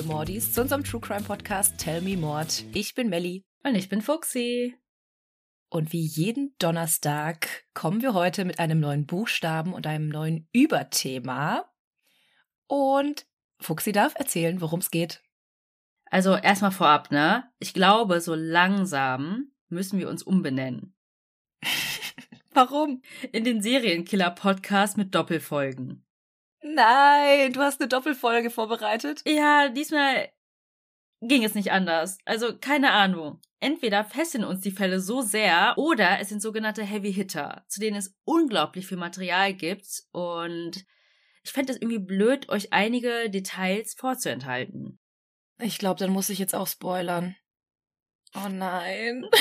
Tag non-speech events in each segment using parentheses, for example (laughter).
liebe Mordis, zu unserem True Crime Podcast Tell Me Mord. Ich bin Melli. Und ich bin Fuxi. Und wie jeden Donnerstag kommen wir heute mit einem neuen Buchstaben und einem neuen Überthema. Und Fuxi darf erzählen, worum es geht. Also erstmal vorab, ne? Ich glaube, so langsam müssen wir uns umbenennen. (laughs) Warum? In den Serienkiller-Podcast mit Doppelfolgen. Nein, du hast eine Doppelfolge vorbereitet. Ja, diesmal ging es nicht anders. Also keine Ahnung. Entweder fesseln uns die Fälle so sehr oder es sind sogenannte Heavy Hitter, zu denen es unglaublich viel Material gibt und ich fände es irgendwie blöd, euch einige Details vorzuenthalten. Ich glaube, dann muss ich jetzt auch spoilern. Oh nein. (laughs)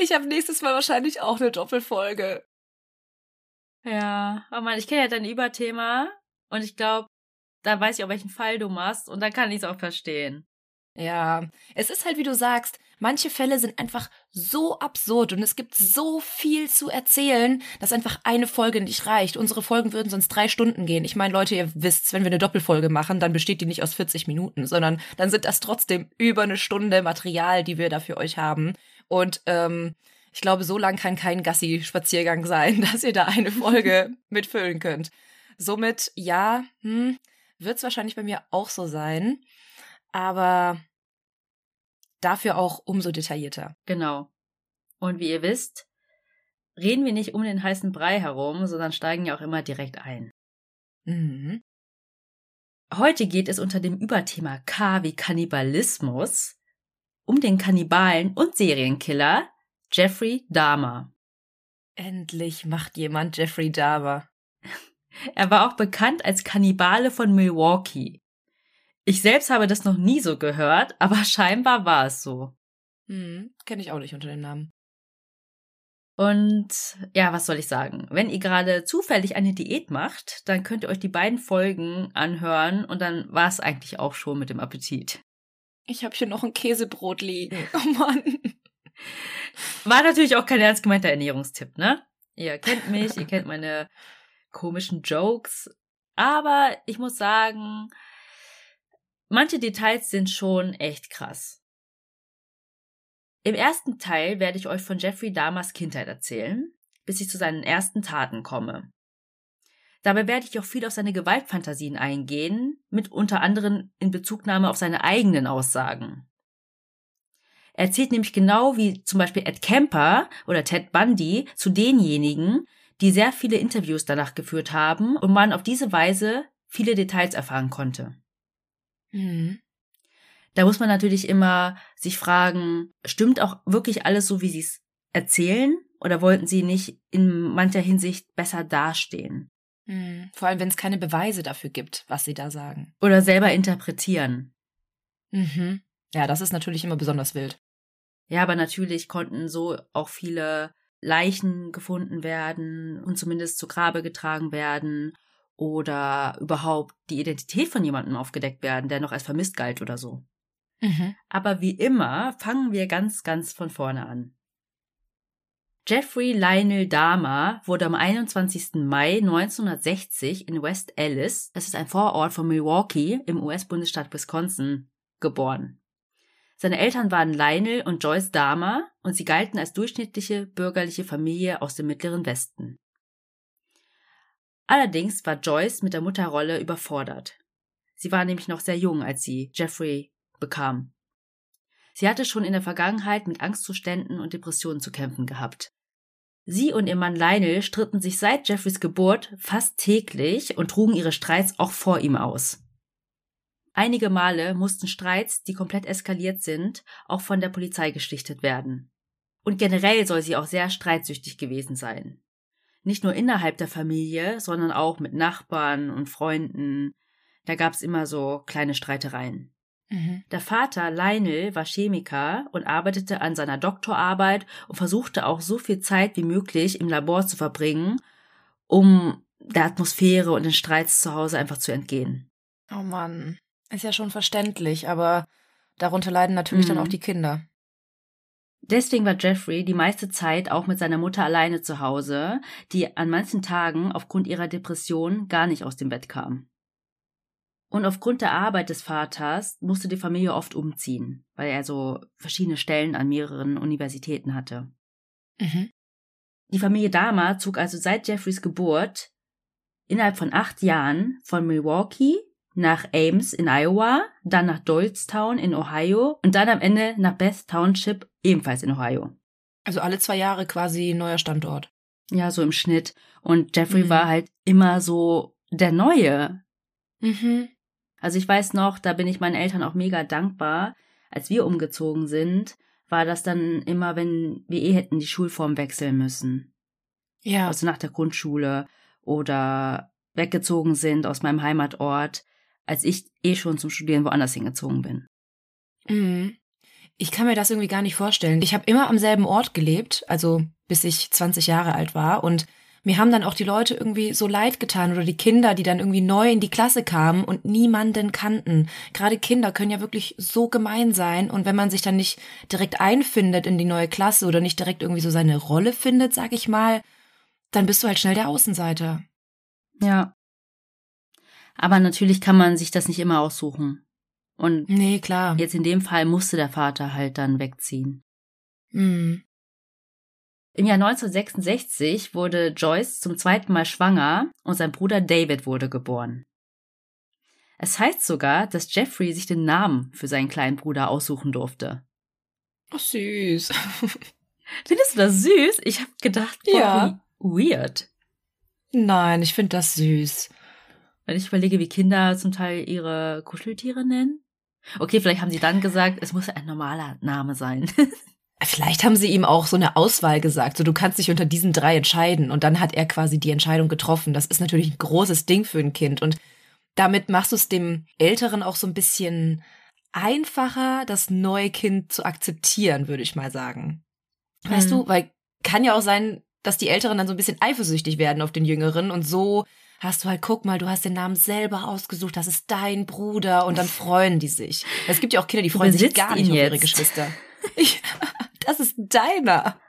Ich habe nächstes Mal wahrscheinlich auch eine Doppelfolge. Ja, oh Mann, ich kenne ja dein Überthema und ich glaube, da weiß ich auch, welchen Fall du machst und dann kann ich es auch verstehen. Ja, es ist halt, wie du sagst, manche Fälle sind einfach so absurd und es gibt so viel zu erzählen, dass einfach eine Folge nicht reicht. Unsere Folgen würden sonst drei Stunden gehen. Ich meine, Leute, ihr wisst, wenn wir eine Doppelfolge machen, dann besteht die nicht aus 40 Minuten, sondern dann sind das trotzdem über eine Stunde Material, die wir da für euch haben. Und ähm, ich glaube, so lang kann kein Gassi-Spaziergang sein, (laughs) dass ihr da eine Folge (laughs) mitfüllen könnt. Somit, ja, hm, wird es wahrscheinlich bei mir auch so sein. Aber dafür auch umso detaillierter. Genau. Und wie ihr wisst, reden wir nicht um den heißen Brei herum, sondern steigen ja auch immer direkt ein. Mhm. Heute geht es unter dem Überthema K wie Kannibalismus um den Kannibalen und Serienkiller Jeffrey Dahmer. Endlich macht jemand Jeffrey Dahmer. (laughs) Er war auch bekannt als Kannibale von Milwaukee. Ich selbst habe das noch nie so gehört, (laughs) aber scheinbar war es so. Hm, kenne ich auch nicht unter dem Namen. Und ja, was soll ich sagen? Wenn ihr gerade zufällig eine Diät macht, dann könnt ihr euch die beiden Folgen anhören und dann war es eigentlich auch schon mit dem Appetit. Ich habe hier noch ein Käsebrot liegen. (laughs) Oh Mann. War natürlich auch kein ernst gemeinter Ernährungstipp, ne? Ihr kennt mich, ihr (laughs) kennt meine komischen Jokes. Aber ich muss sagen, manche Details sind schon echt krass. Im ersten Teil werde ich euch von Jeffrey Dahmers Kindheit erzählen, bis ich zu seinen ersten Taten komme. Dabei werde ich auch viel auf seine Gewaltfantasien eingehen, mit unter anderem in Bezugnahme auf seine eigenen Aussagen. Er erzählt nämlich genau wie zum Beispiel Ed Kemper oder Ted Bundy zu denjenigen, die sehr viele Interviews danach geführt haben und man auf diese Weise viele Details erfahren konnte. Mhm. Da muss man natürlich immer sich fragen, stimmt auch wirklich alles so, wie sie es erzählen? Oder wollten sie nicht in mancher Hinsicht besser dastehen? Mhm. Vor allem, wenn es keine Beweise dafür gibt, was sie da sagen. Oder selber interpretieren. Mhm. Ja, das ist natürlich immer besonders wild. Ja, aber natürlich konnten so auch viele Leichen gefunden werden und zumindest zu Grabe getragen werden oder überhaupt die Identität von jemandem aufgedeckt werden, der noch als vermisst galt oder so. Mhm. Aber wie immer fangen wir ganz, ganz von vorne an. Jeffrey Lionel Dahmer wurde am 21. Mai 1960 in West Allis, das ist ein Vorort von Milwaukee im US-Bundesstaat Wisconsin, geboren. Seine Eltern waren Lionel und Joyce Dahmer und sie galten als durchschnittliche bürgerliche Familie aus dem mittleren Westen. Allerdings war Joyce mit der Mutterrolle überfordert. Sie war nämlich noch sehr jung, als sie Jeffrey bekam. Sie hatte schon in der Vergangenheit mit Angstzuständen und Depressionen zu kämpfen gehabt. Sie und ihr Mann Lionel stritten sich seit Jeffreys Geburt fast täglich und trugen ihre Streits auch vor ihm aus. Einige Male mussten Streits, die komplett eskaliert sind, auch von der Polizei geschlichtet werden. Und generell soll sie auch sehr streitsüchtig gewesen sein. Nicht nur innerhalb der Familie, sondern auch mit Nachbarn und Freunden. Da gab's immer so kleine Streitereien. Mhm. Der Vater Lionel war Chemiker und arbeitete an seiner Doktorarbeit und versuchte auch so viel Zeit wie möglich im Labor zu verbringen, um der Atmosphäre und den Streits zu Hause einfach zu entgehen. Oh Mann. Ist ja schon verständlich, aber darunter leiden natürlich Mhm. dann auch die Kinder. Deswegen war Jeffrey die meiste Zeit auch mit seiner Mutter alleine zu Hause, die an manchen Tagen aufgrund ihrer Depression gar nicht aus dem Bett kam. Und aufgrund der Arbeit des Vaters musste die Familie oft umziehen, weil er so verschiedene Stellen an mehreren Universitäten hatte. Mhm. Die Familie Dahmer zog also seit Jeffreys Geburt innerhalb von acht Jahren von Milwaukee nach Ames in Iowa, dann nach Doylestown in Ohio und dann am Ende nach Beth Township, ebenfalls in Ohio. Also alle zwei Jahre quasi neuer Standort. Ja, so im Schnitt. Und Jeffrey Mhm. war halt immer so der Neue. Mhm. Also ich weiß noch, da bin ich meinen Eltern auch mega dankbar. Als wir umgezogen sind, war das dann immer, wenn wir eh hätten die Schulform wechseln müssen. Ja. Also nach der Grundschule oder weggezogen sind aus meinem Heimatort, als ich eh schon zum Studieren woanders hingezogen bin. Mhm. Ich kann mir das irgendwie gar nicht vorstellen. Ich habe immer am selben Ort gelebt, also bis ich 20 Jahre alt war. Und mir haben dann auch die Leute irgendwie so leid getan oder die Kinder, die dann irgendwie neu in die Klasse kamen und niemanden kannten. Gerade Kinder können ja wirklich so gemein sein. Und wenn man sich dann nicht direkt einfindet in die neue Klasse oder nicht direkt irgendwie so seine Rolle findet, sag ich mal, dann bist du halt schnell der Außenseiter. Ja. Aber natürlich kann man sich das nicht immer aussuchen. Und Nee, klar. jetzt in dem Fall musste der Vater halt dann wegziehen. Mhm. Im Jahr 1966 wurde Joyce zum zweiten Mal schwanger und sein Bruder David wurde geboren. Es heißt sogar, dass Jeffrey sich den Namen für seinen kleinen Bruder aussuchen durfte. Ach, süß. (laughs) Findest du das süß? Ich habe gedacht, boah, Ja. weird. Nein, ich finde das süß. Wenn ich überlege, wie Kinder zum Teil ihre Kuscheltiere nennen. Okay, vielleicht haben sie dann gesagt, es muss ein normaler Name sein. (laughs) Vielleicht haben sie ihm auch so eine Auswahl gesagt, so du kannst dich unter diesen drei entscheiden und dann hat er quasi die Entscheidung getroffen. Das ist natürlich ein großes Ding für ein Kind und damit machst du es dem Älteren auch so ein bisschen einfacher, das neue Kind zu akzeptieren, würde ich mal sagen. Weißt Mhm. du, weil kann ja auch sein, dass die Älteren dann so ein bisschen eifersüchtig werden auf den Jüngeren und so hast du halt, guck mal, du hast den Namen selber ausgesucht, das ist dein Bruder und dann freuen die sich. Es gibt ja auch Kinder, die freuen sich gar nicht auf ihre. Geschwister. (laughs) Ich, (laughs) das ist deiner.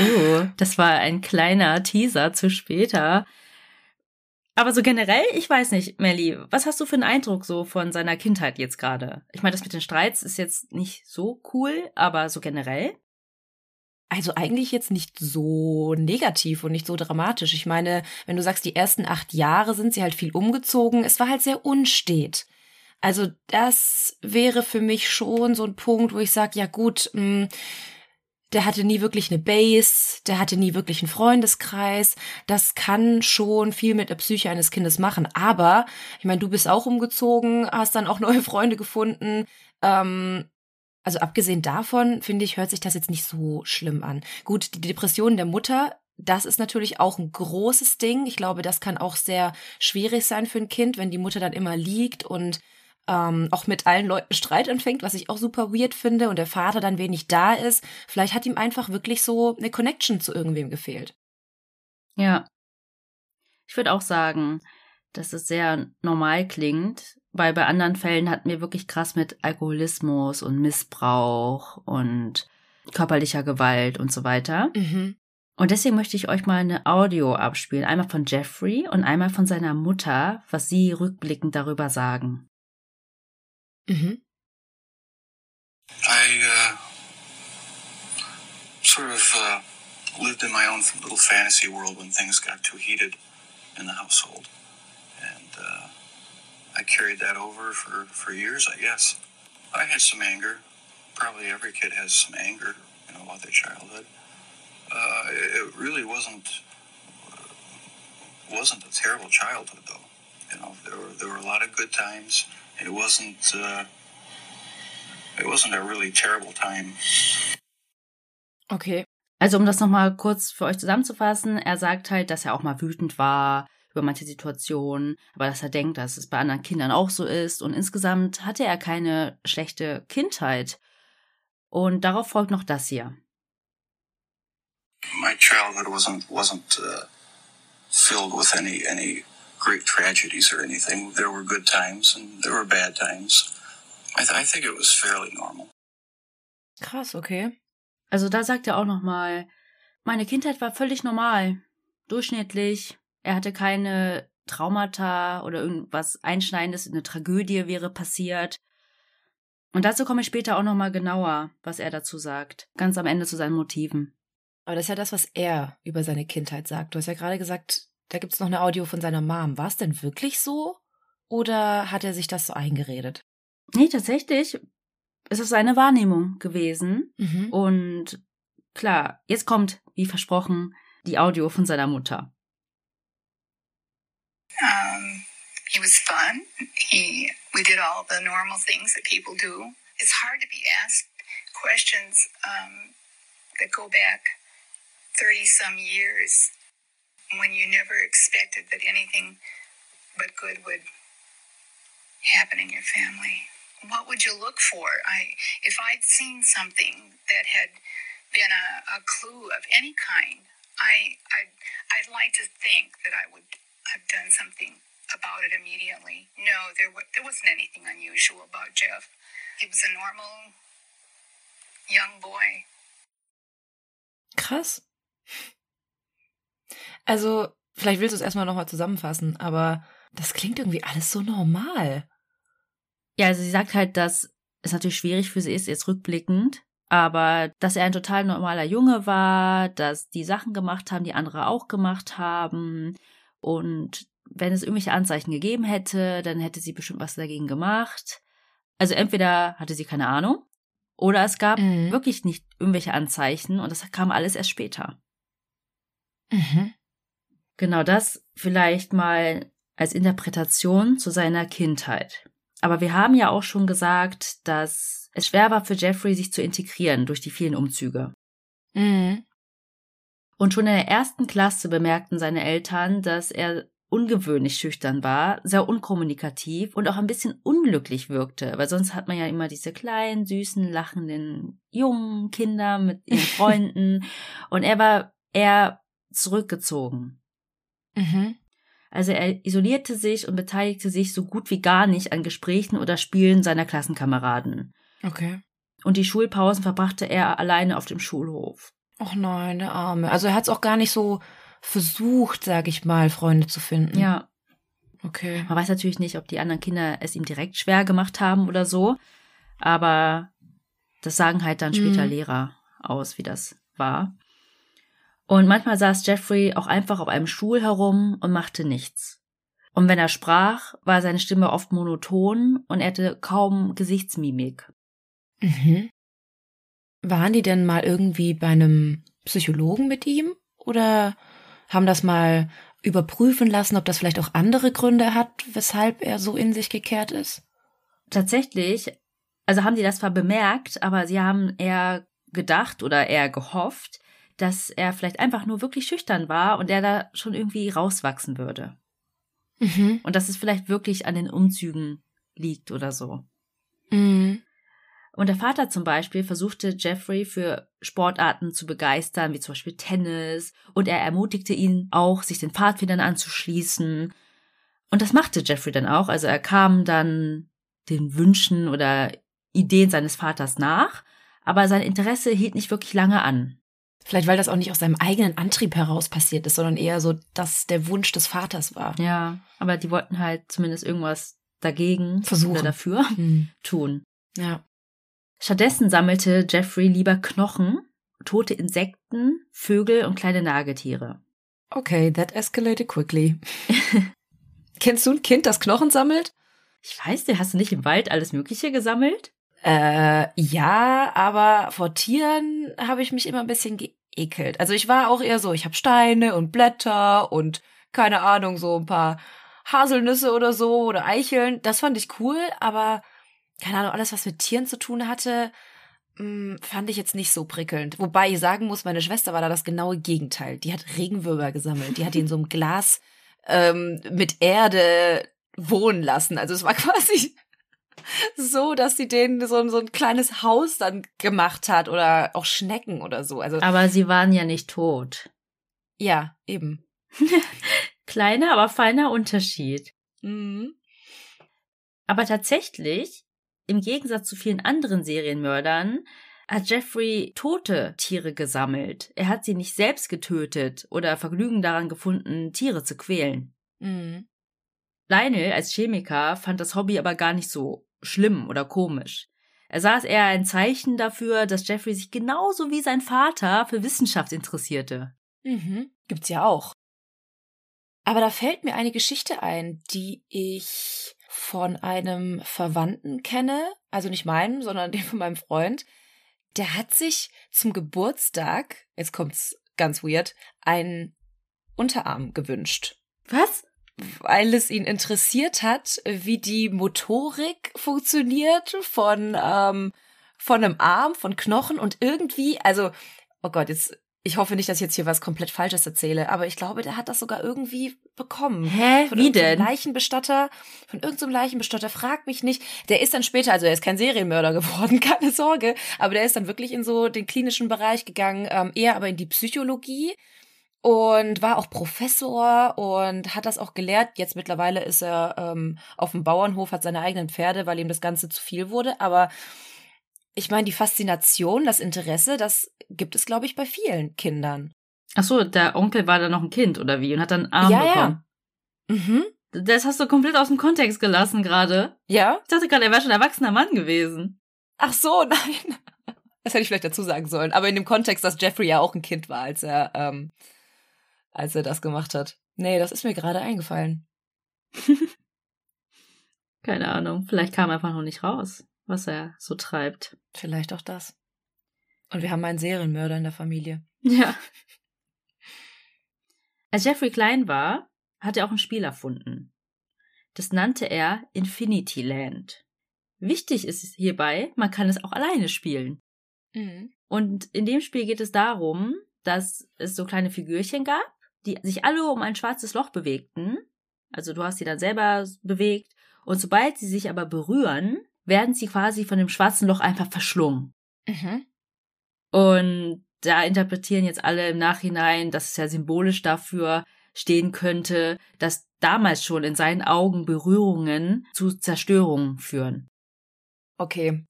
Oh, das war ein kleiner Teaser zu später. Aber so generell, ich weiß nicht, Melly, was hast du für einen Eindruck so von seiner Kindheit jetzt gerade? Ich meine, das mit den Streits ist jetzt nicht so cool, aber so generell? Also eigentlich jetzt nicht so negativ und nicht so dramatisch. Ich meine, wenn du sagst, die ersten acht Jahre sind sie halt viel umgezogen, es war halt sehr unstet. Also das wäre für mich schon so ein Punkt, wo ich sage, ja gut, mh, der hatte nie wirklich eine Base, der hatte nie wirklich einen Freundeskreis. Das kann schon viel mit der Psyche eines Kindes machen. Aber ich meine, du bist auch umgezogen, hast dann auch (laughs) neue Freunde gefunden. Ähm, also abgesehen davon, finde ich, hört sich das jetzt nicht so schlimm an. Gut, die Depression der Mutter, das ist natürlich auch ein großes Ding. Ich glaube, das kann auch sehr schwierig sein für ein Kind, wenn die Mutter dann immer liegt und ähm, auch mit allen Leuten Streit anfängt, was ich auch super weird finde und der Vater dann wenig da ist. Vielleicht hat ihm einfach wirklich so eine Connection zu irgendwem gefehlt. Ja. Ich würde auch sagen, dass es sehr normal klingt, weil bei anderen Fällen hatten wir wirklich krass mit Alkoholismus und Missbrauch und körperlicher Gewalt und so weiter. Mhm. Und deswegen möchte ich euch mal eine Audio abspielen, einmal von Jeffrey und einmal von seiner Mutter, was sie rückblickend darüber sagen. Mhm. I uh, sort of uh, lived in my own little fantasy world when things got too heated in the household. And uh, I carried that over for, for years, I guess. I had some anger. Probably every kid has some anger, you know, about their childhood. Uh, it, really wasn't wasn't a terrible childhood, though. You know, there were there were a lot of good times. It wasn't uh, it wasn't a really terrible time. Okay. Also um das nochmal kurz für euch zusammenzufassen, er sagt halt, dass er auch mal wütend war über manche Situationen, aber dass er denkt, dass es bei anderen Kindern auch so ist und insgesamt hatte er keine schlechte Kindheit. Und darauf folgt noch das hier. my childhood wasn't wasn't uh, filled with any any great tragedies or anything. There were good times and there were bad times. I, th- I think it was fairly normal. Krass, okay. Also da sagt er auch nochmal, meine Kindheit war völlig normal, durchschnittlich. Er hatte keine Traumata oder irgendwas Einschneidendes, eine Tragödie wäre passiert. Und dazu komme ich später auch nochmal genauer, was er dazu sagt. Ganz am Ende zu seinen Motiven. Aber das ist ja das, was er über seine Kindheit sagt. Du hast ja gerade gesagt, da gibt's noch eine Audio von seiner Mom. War es denn wirklich so? Oder hat er sich das so eingeredet? Nee, tatsächlich ist es seine Wahrnehmung gewesen. Mhm. Und klar, jetzt kommt, wie versprochen, die Audio von seiner Mutter. Um, he was fun. He we did all the normal things that people do. It's hard to be asked questions um, that go back thirty some years when you never expected that anything but good would happen in your family. What would you look for? I if I'd seen something that had been a, a clue of any kind, I I'd, I'd like to think that I would have done something about it immediately. No, there wa- there wasn't anything unusual about Jeff. He was a normal young boy. Krass. Also, vielleicht willst du es erstmal nochmal zusammenfassen, aber das klingt irgendwie alles so normal. Ja, also sie sagt halt, dass es natürlich schwierig für sie ist, jetzt rückblickend, aber dass er ein total normaler Junge war, dass die Sachen gemacht haben, die andere auch gemacht haben und wenn es irgendwelche Anzeichen gegeben hätte, dann hätte sie bestimmt was dagegen gemacht. Also entweder hatte sie keine Ahnung oder es gab Mhm. wirklich nicht irgendwelche Anzeichen und das kam alles erst später. Mhm. Genau das vielleicht mal als Interpretation zu seiner Kindheit. Aber wir haben ja auch schon gesagt, dass es schwer war für Jeffrey, sich zu integrieren durch die vielen Umzüge. Mhm. Und schon in der ersten Klasse bemerkten seine Eltern, dass er ungewöhnlich schüchtern war, sehr unkommunikativ und auch ein bisschen unglücklich wirkte, weil sonst hat man ja immer diese kleinen, süßen, lachenden jungen Kinder mit ihren (laughs) Freunden und er war eher zurückgezogen. Mhm. Also er isolierte sich und beteiligte sich so gut wie gar nicht an Gesprächen oder Spielen seiner Klassenkameraden. Okay. Und die Schulpausen verbrachte er alleine auf dem Schulhof. Och nein, der Arme. Also er hat es auch gar nicht so versucht, sag ich mal, Freunde zu finden. Ja, Okay. man weiß natürlich nicht, ob die anderen Kinder es ihm direkt schwer gemacht haben oder so, aber das sagen halt dann später Mhm. Lehrer aus, wie das war. Und manchmal saß Jeffrey auch einfach auf einem Stuhl herum und machte nichts. Und wenn er sprach, war seine Stimme oft monoton und er hatte kaum Gesichtsmimik. Mhm. Waren die denn mal irgendwie bei einem Psychologen mit ihm? Oder haben das mal überprüfen lassen, ob das vielleicht auch andere Gründe hat, weshalb er so in sich gekehrt ist? Tatsächlich, also haben die das zwar bemerkt, aber sie haben eher gedacht oder eher gehofft, dass er vielleicht einfach nur wirklich schüchtern war und er da schon irgendwie rauswachsen würde. Mhm. Und dass es vielleicht wirklich an den Umzügen liegt oder so. Mhm. Und der Vater zum Beispiel versuchte Jeffrey für Sportarten zu begeistern, wie zum Beispiel Tennis, und er ermutigte ihn auch, sich den Pfadfindern anzuschließen. Und das machte Jeffrey dann auch. Also er kam dann den Wünschen oder Ideen seines Vaters nach, aber sein Interesse hielt nicht wirklich lange an. Vielleicht, weil das auch nicht aus seinem eigenen Antrieb heraus passiert ist, sondern eher so, dass der Wunsch des Vaters war. Ja, aber die wollten halt zumindest irgendwas dagegen Versuchen. oder dafür Mhm. tun. Ja. Stattdessen sammelte Jeffrey lieber Knochen, tote Insekten, Vögel und kleine Nagetiere. Okay, that escalated quickly. (laughs) Kennst du ein Kind, das Knochen sammelt? Ich weiß nicht, hast du nicht im Wald alles Mögliche gesammelt? Äh, ja, aber vor Tieren habe ich mich immer ein bisschen geekelt. Also ich war auch eher so, ich habe Steine und Blätter und keine Ahnung, so ein paar Haselnüsse oder so oder Eicheln. Das fand ich cool, aber keine Ahnung, alles, was mit Tieren zu tun hatte, mh, fand ich jetzt nicht so prickelnd. Wobei ich sagen muss, meine Schwester war da das genaue Gegenteil. Die hat Regenwürmer gesammelt. Die hat die in so einem Glas ähm, mit Erde wohnen lassen. Also es war (laughs) quasi so, dass sie denen so, so ein kleines Haus dann gemacht hat oder auch Schnecken oder so. Also Aber sie waren ja nicht tot. ja, eben. (laughs) Kleiner, aber feiner Unterschied. Mhm. Aber tatsächlich, im Gegensatz zu vielen anderen Serienmördern, hat Jeffrey tote Tiere gesammelt. Er hat sie nicht selbst getötet oder Vergnügen daran gefunden, Tiere zu quälen. Mhm. Lionel als Chemiker fand das Hobby aber gar nicht so schlimm oder komisch. Er sah es eher ein Zeichen dafür, dass Jeffrey sich genauso wie sein Vater für Wissenschaft interessierte. Mhm. Gibt's ja auch. Aber da fällt mir eine Geschichte ein, die ich von einem Verwandten kenne, also nicht meinen, sondern (laughs) den von meinem Freund. Der hat sich zum Geburtstag, jetzt kommt's ganz weird, einen Unterarm gewünscht. Was? Weil es ihn interessiert hat, wie die Motorik funktioniert von, ähm, von einem Arm, von Knochen und irgendwie, also, oh Gott, jetzt ich hoffe nicht, dass ich jetzt hier was komplett Falsches erzähle, aber ich glaube, der hat das sogar irgendwie bekommen. Hä? Von Wie denn? Leichenbestatter, von irgendeinem Leichenbestatter, frag mich nicht. Der ist dann später, also er ist kein Serienmörder (laughs) geworden, keine Sorge, aber der ist dann wirklich in so den klinischen Bereich gegangen, ähm, eher aber in die Psychologie und war auch Professor und hat das auch gelehrt. Jetzt mittlerweile ist er ähm, auf dem Bauernhof, hat seine eigenen Pferde, weil ihm das Ganze zu viel wurde, aber ich meine, die Faszination, das Interesse, das gibt es, glaube ich, bei vielen Kindern. Ach so, der Onkel war da noch ein Kind oder wie und hat dann einen Arm Ja, ja. bekommen. Mhm. Das hast du komplett aus dem Kontext gelassen gerade. Ja? Ich dachte gerade, er wäre schon ein erwachsener Mann gewesen. Ach so, (laughs) nein. Das hätte ich vielleicht dazu sagen sollen. Aber in dem Kontext, dass Jeffrey ja auch ein Kind war, als er, ähm, als er das gemacht hat. Nee, das ist mir gerade eingefallen. (laughs) Keine Ahnung, vielleicht kam einfach noch nicht raus, was er so treibt. Vielleicht auch das. Und wir haben einen Serienmörder in der Familie. Ja. (laughs) Als Jeffrey klein war, hat er auch ein Spiel erfunden. Das nannte er Infinity Land. Wichtig ist hierbei, man kann es auch alleine spielen. Mhm. Und in dem Spiel geht es darum, dass es so kleine Figürchen gab, die sich alle um ein schwarzes Loch bewegten. Also du hast sie dann selber bewegt. Und sobald sie sich aber berühren, werden sie quasi von dem schwarzen Loch einfach verschlungen. Mhm. Und da interpretieren jetzt alle im Nachhinein, dass es ja symbolisch dafür stehen könnte, dass damals schon in seinen Augen Berührungen zu Zerstörungen führen. Okay.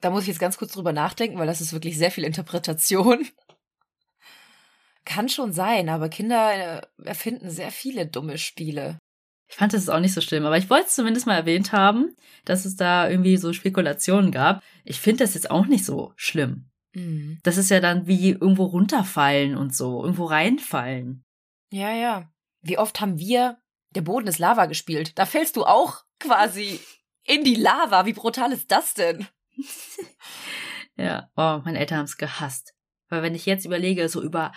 Da muss ich jetzt ganz kurz drüber nachdenken, weil das ist wirklich sehr viel Interpretation. Kann schon sein, aber Kinder äh, erfinden sehr viele dumme Spiele. Ich fand das auch nicht so schlimm, aber ich wollte es zumindest mal erwähnt haben, dass es da irgendwie so Spekulationen gab. Ich finde das jetzt auch nicht so schlimm. Mhm. Das ist ja dann wie irgendwo runterfallen und so, irgendwo reinfallen. Ja, ja. Wie oft haben wir Der Boden ist Lava gespielt? Da fällst du auch quasi in die Lava. Wie brutal ist das denn? (laughs) Ja, oh, meine Eltern haben es gehasst. Weil wenn ich jetzt überlege, so über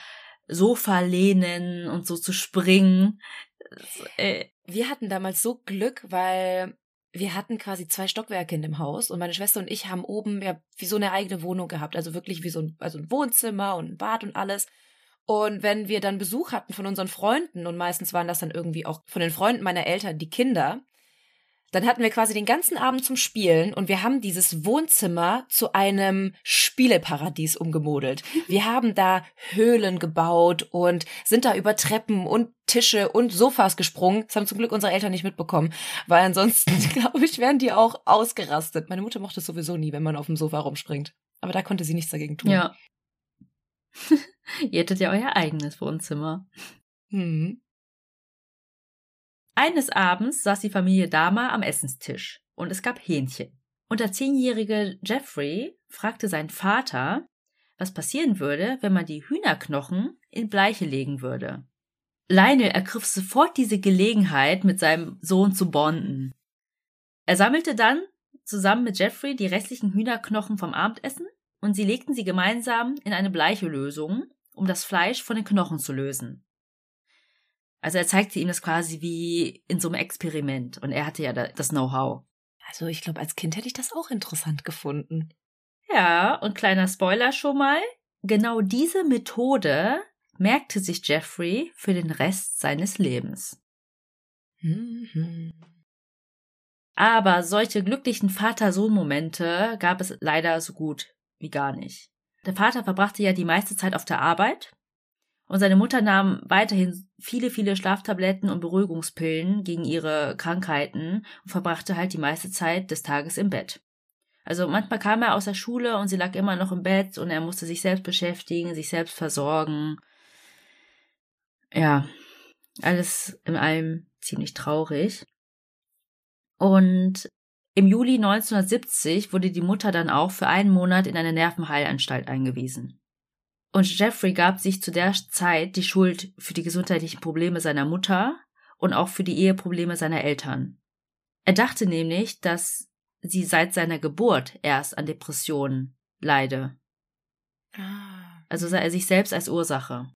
Sofa lehnen und so zu springen, das, äh, Wir hatten damals so Glück, weil wir hatten quasi zwei Stockwerke in dem Haus und meine Schwester und ich haben oben ja wie so eine eigene Wohnung gehabt, also wirklich wie so ein, also ein Wohnzimmer und ein Bad und alles. Und wenn wir dann Besuch hatten von unseren Freunden und meistens waren das dann irgendwie auch von den Freunden meiner Eltern die Kinder, dann hatten wir quasi den ganzen Abend zum Spielen und wir haben dieses Wohnzimmer zu einem Spieleparadies umgemodelt. (laughs) Wir haben da Höhlen gebaut und sind da über Treppen und Tische und Sofas gesprungen. Das haben zum Glück unsere Eltern nicht mitbekommen, weil ansonsten, (laughs) glaube ich, wären die auch ausgerastet. Meine Mutter mochte es sowieso nie, wenn man auf dem Sofa rumspringt. Aber da konnte sie nichts dagegen tun. ja. (laughs) Ihr hättet ja euer eigenes Wohnzimmer. Hm. Eines Abends saß die Familie Dama am Essenstisch und es gab Hähnchen. Und der zehnjährige Jeffrey fragte seinen Vater, was passieren würde, wenn man die Hühnerknochen in Bleiche legen würde. Lionel ergriff sofort diese Gelegenheit, mit seinem Sohn zu bonden. Er sammelte dann zusammen mit Jeffrey die restlichen Hühnerknochen vom Abendessen und sie legten sie gemeinsam in eine Bleiche-Lösung, um das Fleisch von den Knochen zu lösen. Also er zeigte ihm das quasi wie in so einem Experiment und er hatte ja da- das Know-how. Also ich glaube, als Kind hätte ich das auch interessant gefunden. Ja, und kleiner Spoiler schon mal. Genau diese Methode merkte sich Jeffrey für den Rest seines Lebens. Mhm. Aber solche glücklichen Vater-Sohn-Momente gab es leider so gut wie gar nicht. Der Vater verbrachte ja die meiste Zeit auf der Arbeit und seine Mutter nahm weiterhin viele, viele Schlaftabletten und Beruhigungspillen gegen ihre Krankheiten und verbrachte halt die meiste Zeit des Tages im Bett. Also manchmal kam er aus der Schule und sie lag immer noch im Bett und er musste sich selbst beschäftigen, sich selbst versorgen. Ja, alles in allem ziemlich traurig. Und im Juli 1970 wurde die Mutter dann auch für einen Monat in eine Nervenheilanstalt eingewiesen. Und Jeffrey gab sich zu der Zeit die Schuld für die gesundheitlichen Probleme seiner Mutter und auch für die Eheprobleme seiner Eltern. Er dachte nämlich, dass sie seit seiner Geburt erst an Depressionen leide. Ah. Also sah er sich selbst als Ursache.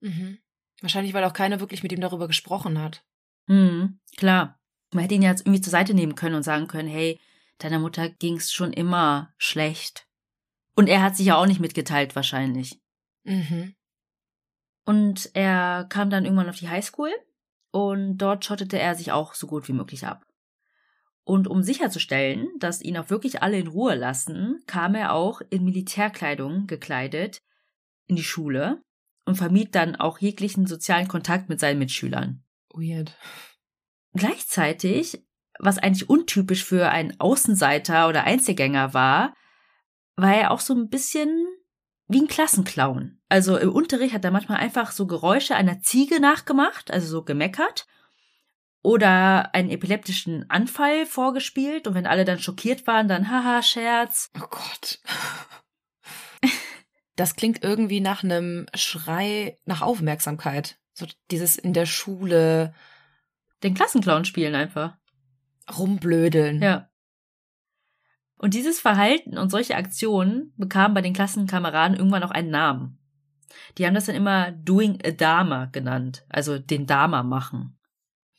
Mhm. Wahrscheinlich, weil auch keiner wirklich mit ihm darüber gesprochen hat. Hm, klar. Man hätte ihn ja jetzt irgendwie zur Seite nehmen können und sagen können, hey, deiner Mutter ging's schon immer schlecht. Und er hat sich ja auch nicht mitgeteilt, wahrscheinlich. Mhm. Und er kam dann irgendwann auf die Highschool und dort schottete er sich auch so gut wie möglich ab. Und um sicherzustellen, dass ihn auch wirklich alle in Ruhe lassen, kam er auch in Militärkleidung gekleidet in die Schule und vermied dann auch jeglichen sozialen Kontakt mit seinen Mitschülern. Weird. Gleichzeitig, was eigentlich untypisch für einen Außenseiter oder Einzelgänger war, war er auch so ein bisschen wie ein Klassenclown. Also im Unterricht hat er manchmal einfach so Geräusche einer Ziege nachgemacht, also so gemeckert. Oder einen epileptischen Anfall vorgespielt und wenn alle dann schockiert waren, dann haha, Scherz. Oh Gott. (laughs) Das klingt irgendwie nach einem Schrei nach Aufmerksamkeit. So dieses in der Schule Den Klassenclown spielen einfach. rumblödeln. Ja. Und dieses Verhalten und solche Aktionen bekamen bei den Klassenkameraden irgendwann auch einen Namen. Die haben das dann immer Doing a Dama genannt, also den Dama machen.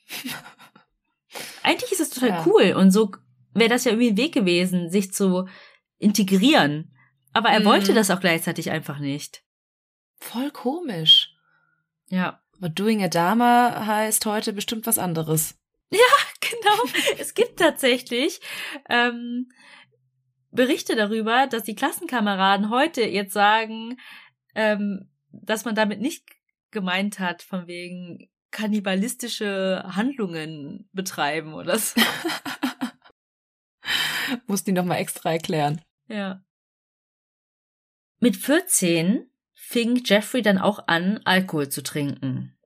(laughs) Eigentlich ist es total Ja. cool und so wäre das ja irgendwie ein Weg gewesen, sich zu integrieren. Aber er Mhm. wollte das auch gleichzeitig einfach nicht. Voll komisch. Ja. Aber Doing a Dama heißt heute bestimmt was anderes. (laughs) Genau. Es gibt tatsächlich ähm, Berichte darüber, dass die Klassenkameraden heute jetzt sagen, ähm, dass man damit nicht gemeint hat, von wegen kannibalistische Handlungen betreiben oder so. (laughs) Mussten die nochmal extra erklären. Ja. Mit 14 fing Jeffrey dann auch an, Alkohol zu trinken.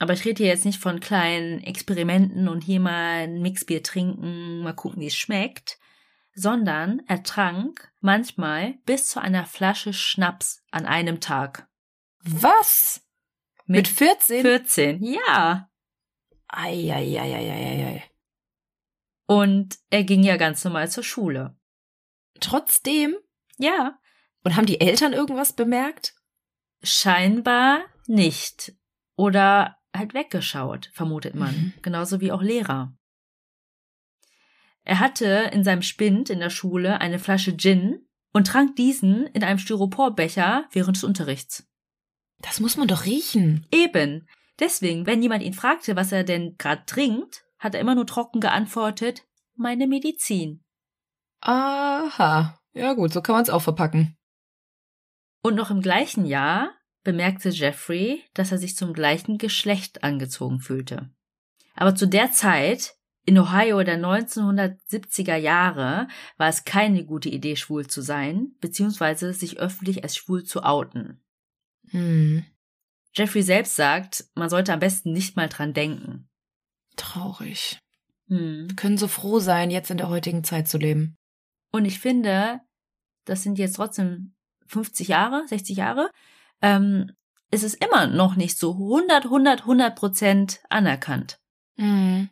Aber ich rede hier jetzt nicht von kleinen Experimenten und hier mal ein Mixbier trinken, mal gucken, wie es schmeckt, sondern er trank manchmal bis zu einer Flasche Schnaps an einem Tag. Was? Mit 14? 14, ja. Eieieiei. Und er ging ja ganz normal zur Schule. Trotzdem? Ja. Und haben die Eltern irgendwas bemerkt? Scheinbar nicht. Oder halt weggeschaut, vermutet man. Mhm. Genauso wie auch Lehrer. Er hatte in seinem Spind in der Schule eine Flasche Gin und trank diesen in einem Styroporbecher während des Unterrichts. Das muss man doch riechen. Eben. Deswegen, wenn jemand ihn fragte, was er denn gerade trinkt, hat er immer nur trocken geantwortet, meine Medizin. Aha. Ja gut, so kann man es auch verpacken. Und noch im gleichen Jahr bemerkte Jeffrey, dass er sich zum gleichen Geschlecht angezogen fühlte. Aber zu der Zeit, in Ohio der 1970er Jahre, war es keine gute Idee, schwul zu sein, beziehungsweise sich öffentlich als schwul zu outen. Hm. Jeffrey selbst sagt, man sollte am besten nicht mal dran denken. Traurig. Hm. Wir können so froh sein, jetzt in der heutigen Zeit zu leben. Und ich finde, das sind jetzt trotzdem 50 Jahre, 60 Jahre, ähm, ist es immer noch nicht so 100, 100, 100 Prozent anerkannt. Mhm.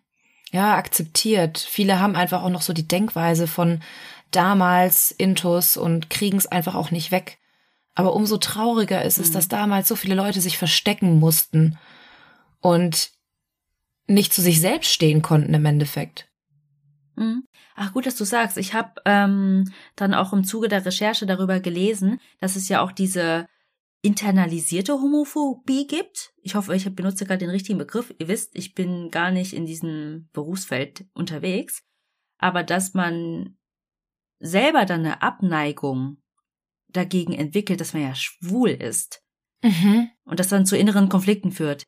Ja, akzeptiert. Viele haben einfach auch noch so die Denkweise von damals Intus und kriegen es einfach auch nicht weg. Aber umso trauriger ist es, Mhm. dass damals so viele Leute sich verstecken mussten und nicht zu sich selbst stehen konnten im Endeffekt. Mhm. Ach gut, dass du sagst. Ich habe ähm, dann auch im Zuge der Recherche darüber gelesen, dass es ja auch diese internalisierte Homophobie gibt. Ich hoffe, ich benutze gerade den richtigen Begriff. Ihr wisst, ich bin gar nicht in diesem Berufsfeld unterwegs. Aber dass man selber dann eine Abneigung dagegen entwickelt, dass man ja schwul ist. Mhm. Und das dann zu inneren Konflikten führt.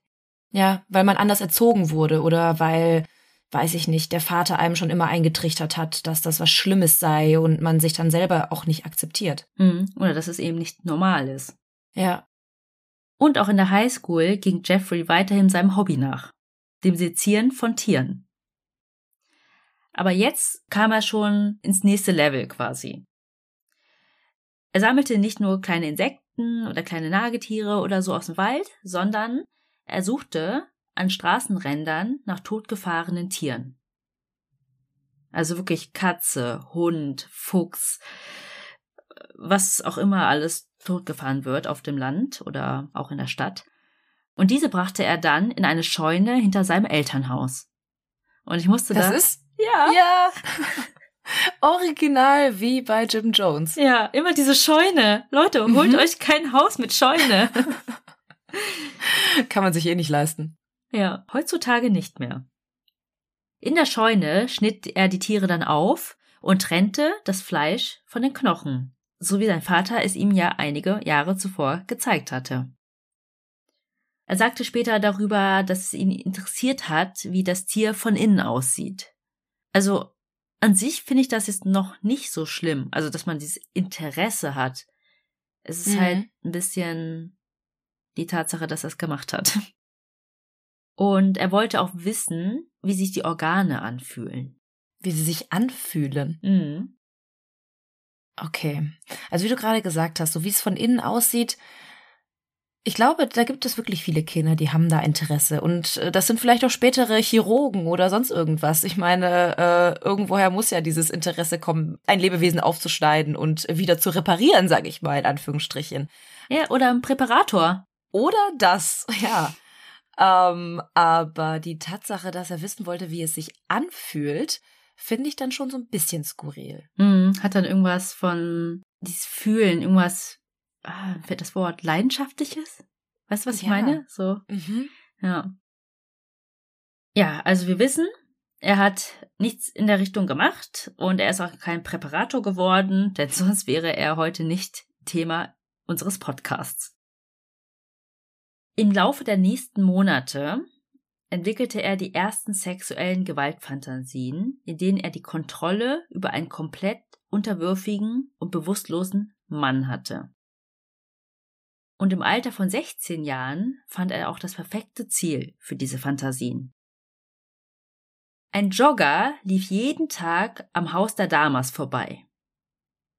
Ja, weil man anders erzogen wurde oder weil, weiß ich nicht, der Vater einem schon immer eingetrichtert hat, dass das was Schlimmes sei und man sich dann selber auch nicht akzeptiert. Mhm. Oder dass es eben nicht normal ist. Ja. Und auch in der Highschool ging Jeffrey weiterhin seinem Hobby nach, dem Sezieren von Tieren. Aber jetzt kam er schon ins nächste Level quasi. Er sammelte nicht nur kleine Insekten oder kleine Nagetiere oder so aus dem Wald, sondern er suchte an Straßenrändern nach totgefahrenen Tieren. Also wirklich Katze, Hund, Fuchs, was auch immer alles totgefahren wird auf dem Land oder auch in der Stadt. Und diese brachte er dann in eine Scheune hinter seinem Elternhaus. Und ich musste das da. ist ja. ja (laughs) original wie bei Jim Jones. Ja, immer diese Scheune. Leute, holt Mhm. euch kein Haus mit Scheune. (laughs) Kann man sich eh nicht leisten. ja, heutzutage nicht mehr. In der Scheune schnitt er die Tiere dann auf und trennte das Fleisch von den Knochen, so wie sein Vater es ihm ja einige Jahre zuvor gezeigt hatte. Er sagte später darüber, dass es ihn interessiert hat, wie das Tier von innen aussieht. Also an sich finde ich das jetzt noch nicht so schlimm, also dass man dieses Interesse hat. Es ist Mhm. halt ein bisschen die Tatsache, dass er es gemacht hat. (laughs) Und er wollte auch wissen, wie sich die Organe anfühlen. Wie sie sich anfühlen. Mhm. Okay. Also wie du gerade gesagt hast, so wie es von innen aussieht, ich glaube, da gibt es wirklich viele Kinder, die haben da Interesse. Und äh, das sind vielleicht auch spätere Chirurgen oder sonst irgendwas. Ich meine, äh, irgendwoher muss ja dieses Interesse kommen, ein Lebewesen aufzuschneiden und wieder zu reparieren, sage ich mal in Anführungsstrichen. Ja, oder ein Präparator. Oder das, (laughs) ja. Ähm, aber die Tatsache, dass er wissen wollte, wie es sich anfühlt, finde ich dann schon so ein bisschen skurril. Mhm. Hat dann irgendwas von dieses Fühlen, irgendwas, ah, fällt das Wort, leidenschaftliches? Weißt du, was ich Ja. meine? So, Mhm. ja. Ja, also wir wissen, er hat nichts in der Richtung gemacht und er ist auch kein Präparator geworden, (laughs) denn sonst wäre er heute nicht Thema unseres Podcasts. Im Laufe der nächsten Monate entwickelte er die ersten sexuellen Gewaltfantasien, in denen er die Kontrolle über einen komplett unterwürfigen und bewusstlosen Mann hatte. Und im Alter von 16 Jahren fand er auch das perfekte Ziel für diese Fantasien. Ein Jogger lief jeden Tag am Haus der Damas vorbei.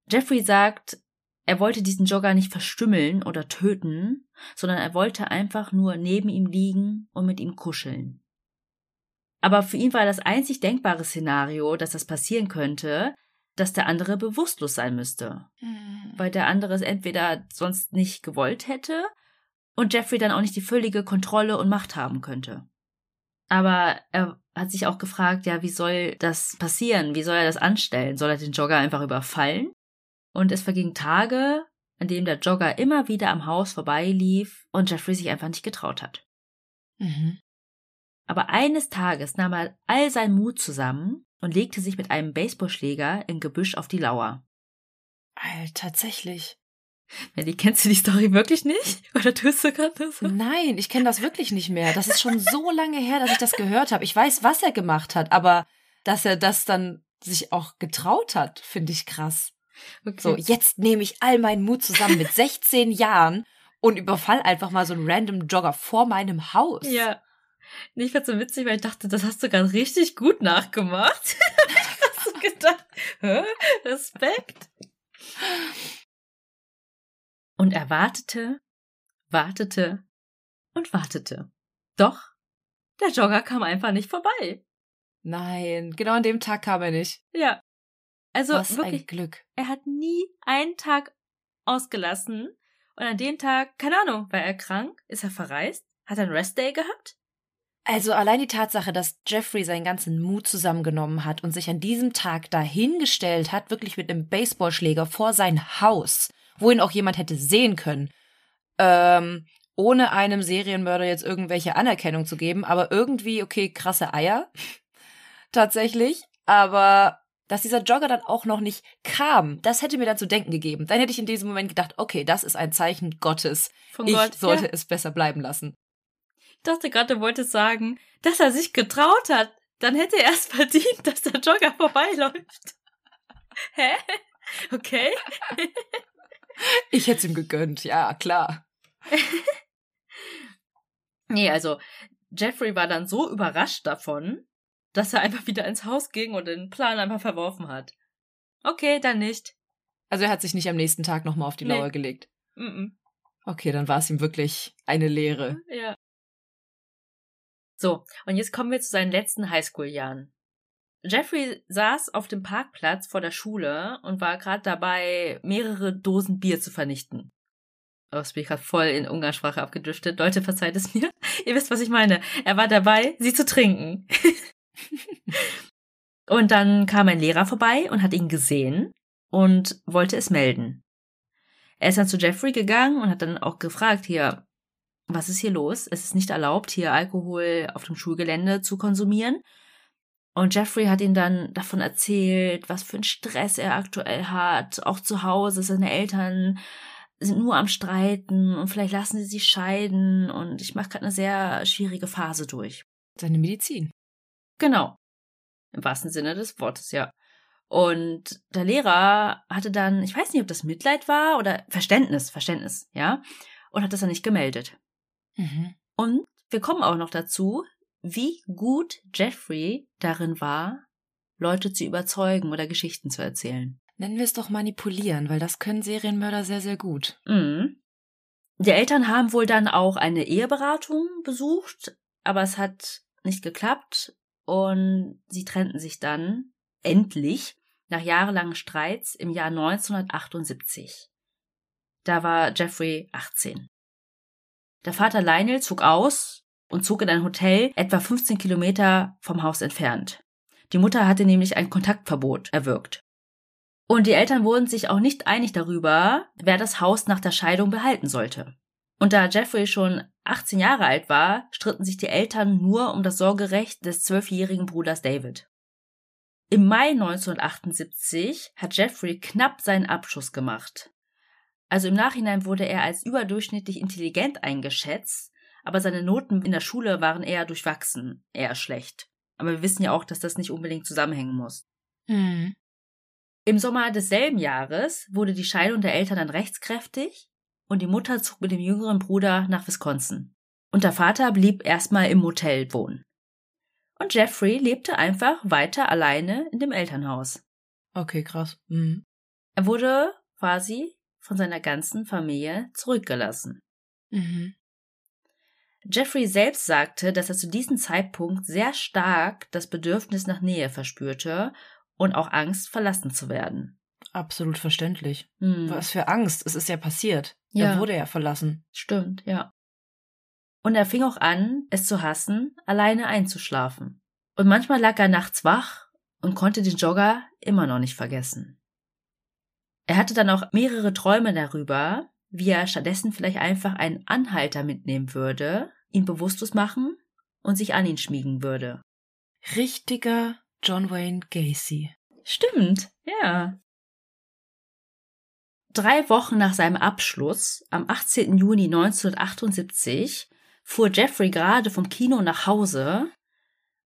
Jeffrey sagt, er wollte diesen Jogger nicht verstümmeln oder töten, sondern er wollte einfach nur neben ihm liegen und mit ihm kuscheln. Aber für ihn war das einzig denkbare Szenario, dass das passieren könnte, dass der andere bewusstlos sein müsste, weil der andere es entweder sonst nicht gewollt hätte und Jeffrey dann auch nicht die völlige Kontrolle und Macht haben könnte. Aber er hat sich auch gefragt, ja, wie soll das passieren? Wie soll er das anstellen? Soll er den Jogger einfach überfallen? Und es vergingen Tage, an denen der Jogger immer wieder am Haus vorbeilief und Jeffrey sich einfach nicht getraut hat. Mhm. Aber eines Tages nahm er all seinen Mut zusammen und legte sich mit einem Baseballschläger im Gebüsch auf die Lauer. Alter, tatsächlich. Melly, kennst du die Story wirklich nicht? (laughs) Oder tust du gerade so? Nein, ich kenne das wirklich nicht mehr. Das ist schon so lange her, dass ich das gehört habe. Ich weiß, was er gemacht hat, aber dass er das dann sich auch getraut hat, finde ich krass. Okay. So, jetzt nehme ich all meinen Mut zusammen mit 16 Jahren und überfall einfach mal so einen random Jogger vor meinem Haus. Ja. Nee, Ich fand's so witzig, weil ich dachte, das hast du gerade richtig gut nachgemacht. (laughs) hast du gedacht, hä? Respekt. Und er wartete, wartete und wartete. Doch, der Jogger kam einfach nicht vorbei. Nein, genau an dem Tag kam er nicht. Ja. Also Was wirklich, ein Glück. er hat nie einen Tag ausgelassen. Und an dem Tag, keine Ahnung, war er krank? Ist er verreist? Hat er einen Restday gehabt? Also allein die Tatsache, dass Jeffrey seinen ganzen Mut zusammengenommen hat und sich an diesem Tag dahingestellt hat, wirklich mit einem Baseballschläger vor sein Haus, wo ihn auch jemand hätte sehen können, ähm, ohne einem Serienmörder jetzt irgendwelche Anerkennung zu geben, aber irgendwie, okay, krasse Eier. (laughs) Tatsächlich. Aber dass dieser Jogger dann auch noch nicht kam, das hätte mir dann zu denken gegeben. Dann hätte ich in diesem Moment gedacht, okay, das ist ein Zeichen Gottes. Von ich Gott. sollte Ja. es besser bleiben lassen. Ich dachte gerade, du wolltest sagen, dass er sich getraut hat. Dann hätte er es (laughs) verdient, dass der Jogger vorbeiläuft. (laughs) Hä? Okay. (laughs) Ich hätte es ihm gegönnt, ja, klar. Nee, also Jeffrey war dann so überrascht davon, dass er einfach wieder ins Haus ging und den Plan einfach verworfen hat. Okay, dann nicht. Also er hat sich nicht am nächsten Tag nochmal auf die Nee. Lauer gelegt. Mm -mm. Okay, dann war es ihm wirklich eine Lehre. Ja. So, und jetzt kommen wir zu seinen letzten Highschool-Jahren. Jeffrey saß auf dem Parkplatz vor der Schule und war gerade dabei, mehrere Dosen Bier zu vernichten. Oh, das bin ich gerade voll in Umgangssprache abgedriftet. Leute, verzeiht es mir. (laughs) Ihr wisst, was ich meine. Er war dabei, sie zu trinken. (laughs) (laughs) und dann kam ein Lehrer vorbei und hat ihn gesehen und wollte es melden. Er ist dann zu Jeffrey gegangen und hat dann auch gefragt, hier, was ist hier los? Es ist nicht erlaubt, hier Alkohol auf dem Schulgelände zu konsumieren. Und Jeffrey hat ihm dann davon erzählt, was für einen Stress er aktuell hat, auch zu Hause. Seine Eltern sind nur am Streiten und vielleicht lassen sie sich scheiden und ich mache gerade eine sehr schwierige Phase durch. Seine Medizin. Genau. Im wahrsten Sinne des Wortes, ja. Und der Lehrer hatte dann, ich weiß nicht, ob das Mitleid war oder Verständnis, Verständnis, ja, und hat das dann nicht gemeldet. Mhm. Und wir kommen auch noch dazu, wie gut Jeffrey darin war, Leute zu überzeugen oder Geschichten zu erzählen. Nennen wir es doch manipulieren, weil das können Serienmörder sehr, sehr gut. Mhm. Die Eltern haben wohl dann auch eine Eheberatung besucht, aber es hat nicht geklappt und sie trennten sich dann endlich nach jahrelangen Streits im Jahr 1978. Da war Jeffrey 18. Der Vater Lionel zog aus und zog in ein Hotel etwa 15 Kilometer vom Haus entfernt. Die Mutter hatte nämlich ein Kontaktverbot erwirkt. Und die Eltern wurden sich auch nicht einig darüber, wer das Haus nach der Scheidung behalten sollte. Und da Jeffrey schon 18 Jahre alt war, stritten sich die Eltern nur um das Sorgerecht des zwölfjährigen Bruders David. Im Mai 1978 hat Jeffrey knapp seinen Abschluss gemacht. Also im Nachhinein wurde er als überdurchschnittlich intelligent eingeschätzt, aber seine Noten in der Schule waren eher durchwachsen, eher schlecht. Aber wir wissen ja auch, dass das nicht unbedingt zusammenhängen muss. Mhm. Im Sommer desselben Jahres wurde die Scheidung der Eltern dann rechtskräftig und die Mutter zog mit dem jüngeren Bruder nach Wisconsin. Und der Vater blieb erstmal im Motel wohnen. Und Jeffrey lebte einfach weiter alleine in dem Elternhaus. Okay, krass. Mhm. Er wurde quasi von seiner ganzen Familie zurückgelassen. Mhm. Jeffrey selbst sagte, dass er zu diesem Zeitpunkt sehr stark das Bedürfnis nach Nähe verspürte und auch Angst, verlassen zu werden. Absolut verständlich. Hm. Was für Angst. Es ist ja passiert. Ja. Er wurde ja verlassen. Stimmt, ja. Und er fing auch an, es zu hassen, alleine einzuschlafen. Und manchmal lag er nachts wach und konnte den Jogger immer noch nicht vergessen. Er hatte dann auch mehrere Träume darüber, wie er stattdessen vielleicht einfach einen Anhalter mitnehmen würde, ihn bewusstlos machen und sich an ihn schmiegen würde. Richtiger John Wayne Gacy. Stimmt, ja. Drei Wochen nach seinem Abschluss, am 18. Juni 1978, fuhr Jeffrey gerade vom Kino nach Hause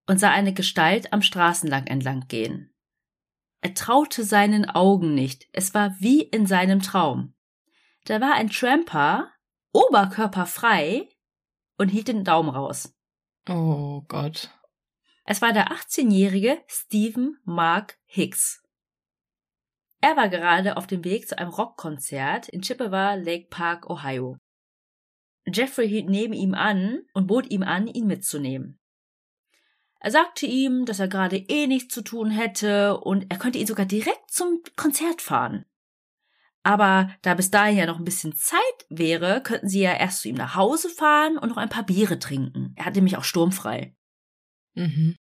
und sah eine Gestalt am Straßenlang entlang gehen. Er traute seinen Augen nicht. Es war wie in seinem Traum. Da war ein Tramper, oberkörperfrei, und hielt den Daumen raus. Oh Gott. Es war der 18-jährige Stephen Mark Hicks. Er war gerade auf dem Weg zu einem Rockkonzert in Chippewa Lake Park, Ohio. Jeffrey hielt neben ihm an und bot ihm an, ihn mitzunehmen. Er sagte ihm, dass er gerade eh nichts zu tun hätte und er könnte ihn sogar direkt zum Konzert fahren. Aber da bis dahin ja noch ein bisschen Zeit wäre, könnten sie ja erst zu ihm nach Hause fahren und noch ein paar Biere trinken. Er hatte nämlich auch sturmfrei. Mhm.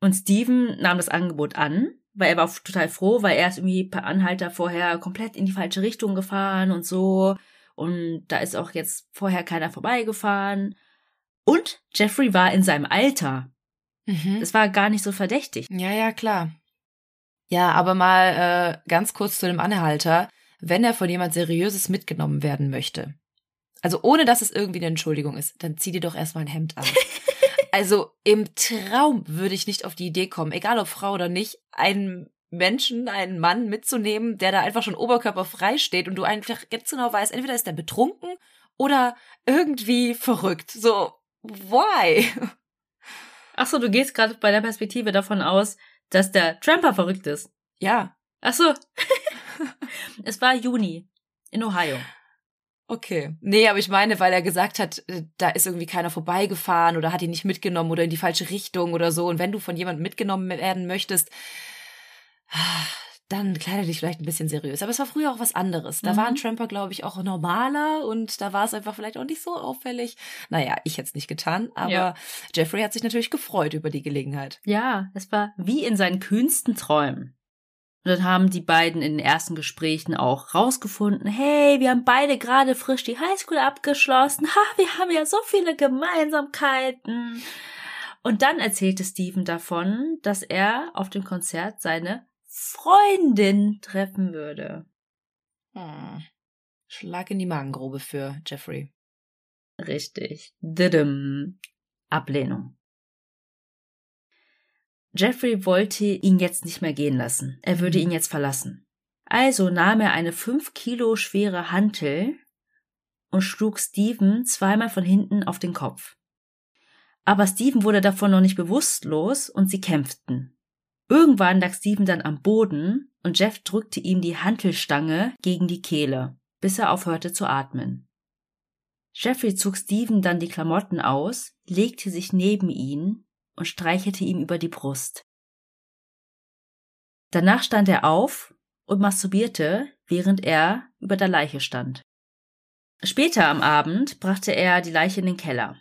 Und Steven nahm das Angebot an, weil er war total froh, weil er ist irgendwie per Anhalter vorher komplett in die falsche Richtung gefahren und so. Und da ist auch jetzt vorher keiner vorbeigefahren. Und Jeffrey war in seinem Alter. Mhm. Das war gar nicht so verdächtig. Ja, ja, klar. Ja, aber mal äh, ganz kurz zu dem Anhalter, wenn er von jemand Seriöses mitgenommen werden möchte. Also ohne dass es irgendwie eine Entschuldigung ist, dann zieh dir doch erstmal ein Hemd an. (laughs) also im Traum würde ich nicht auf die Idee kommen, egal ob Frau oder nicht, einen Menschen, einen Mann mitzunehmen, der da einfach schon oberkörperfrei steht und du einfach ganz genau weißt, entweder ist er betrunken oder irgendwie verrückt. So, why? (laughs) Ach so, du gehst gerade bei der Perspektive davon aus, dass der Tramper verrückt ist. Ja. Ach so. (laughs) es war Juni in Ohio. Okay. Nee, aber ich meine, weil er gesagt hat, äh, da ist irgendwie keiner vorbeigefahren oder hat ihn nicht mitgenommen oder in die falsche Richtung oder so. Und wenn du von jemandem mitgenommen werden möchtest, dann kleide dich vielleicht ein bisschen seriös. Aber es war früher auch was anderes. Da Mhm. war ein Tramper, glaube ich, auch normaler und da war es einfach vielleicht auch nicht so auffällig. Naja, ich hätte es nicht getan, aber Ja. Jeffrey hat sich natürlich gefreut über die Gelegenheit. Ja, es war wie in seinen kühnsten Träumen. Und dann haben die beiden in den ersten Gesprächen auch rausgefunden, hey, wir haben beide gerade frisch die Highschool abgeschlossen. Ha, wir haben ja so viele Gemeinsamkeiten. Und dann erzählte Steven davon, dass er auf dem Konzert seine Freundin treffen würde. Hm. Schlag in die Magengrube für Jeffrey. Richtig. Didim. Ablehnung. Jeffrey wollte ihn jetzt nicht mehr gehen lassen. Er würde ihn jetzt verlassen. Also nahm er eine fünf Kilo schwere Hantel und schlug Steven zweimal von hinten auf den Kopf. Aber Steven wurde davon noch nicht bewusstlos und sie kämpften. Irgendwann lag Steven dann am Boden und Jeff drückte ihm die Hantelstange gegen die Kehle, bis er aufhörte zu atmen. Jeffrey zog Steven dann die Klamotten aus, legte sich neben ihn und streichelte ihm über die Brust. Danach stand er auf und masturbierte, während er über der Leiche stand. Später am Abend brachte er die Leiche in den Keller.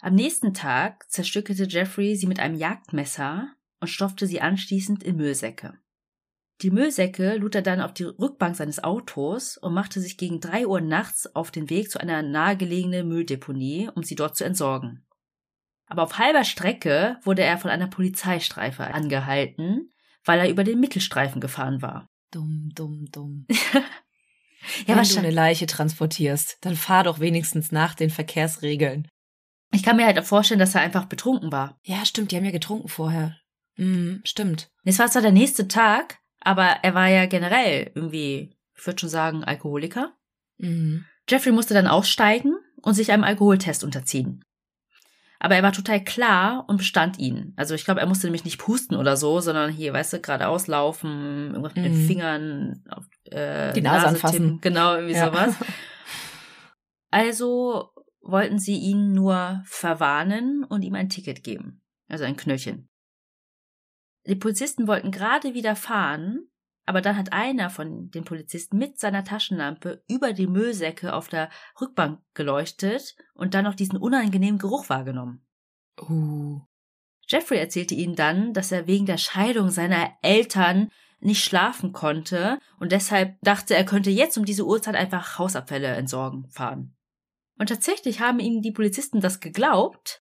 Am nächsten Tag zerstückelte Jeffrey sie mit einem Jagdmesser und stopfte sie anschließend in Müllsäcke. Die Müllsäcke lud er dann auf die Rückbank seines Autos und machte sich gegen drei Uhr nachts auf den Weg zu einer nahegelegenen Mülldeponie, um sie dort zu entsorgen. Aber auf halber Strecke wurde er von einer Polizeistreife angehalten, weil er über den Mittelstreifen gefahren war. Dumm, dumm, dumm. (laughs) Ja, Wenn du eine Leiche transportierst, dann fahr doch wenigstens nach den Verkehrsregeln. Ich kann mir halt auch vorstellen, dass er einfach betrunken war. Ja, stimmt, die haben ja getrunken vorher. Mhm, stimmt. Es war zwar der nächste Tag, aber er war ja generell irgendwie, ich würde schon sagen, Alkoholiker. Mhm. Jeffrey musste dann aussteigen und sich einem Alkoholtest unterziehen. Aber er war total klar und bestand ihn. Also ich glaube, er musste nämlich nicht pusten oder so, sondern hier, weißt du, geradeaus laufen, irgendwas mit den Mhm. Fingern auf äh, Die Nase anfassen. tippen. Genau, irgendwie Ja. sowas. (laughs) Also wollten sie ihn nur verwarnen und ihm ein Ticket geben. Also ein Knöllchen. Die Polizisten wollten gerade wieder fahren, aber dann hat einer von den Polizisten mit seiner Taschenlampe über die Müllsäcke auf der Rückbank geleuchtet und dann noch diesen unangenehmen Geruch wahrgenommen. Uh. Jeffrey erzählte ihnen dann, dass er wegen der Scheidung seiner Eltern nicht schlafen konnte und deshalb dachte, er könnte jetzt um diese Uhrzeit einfach Hausabfälle entsorgen fahren. Und tatsächlich haben ihm die Polizisten das geglaubt,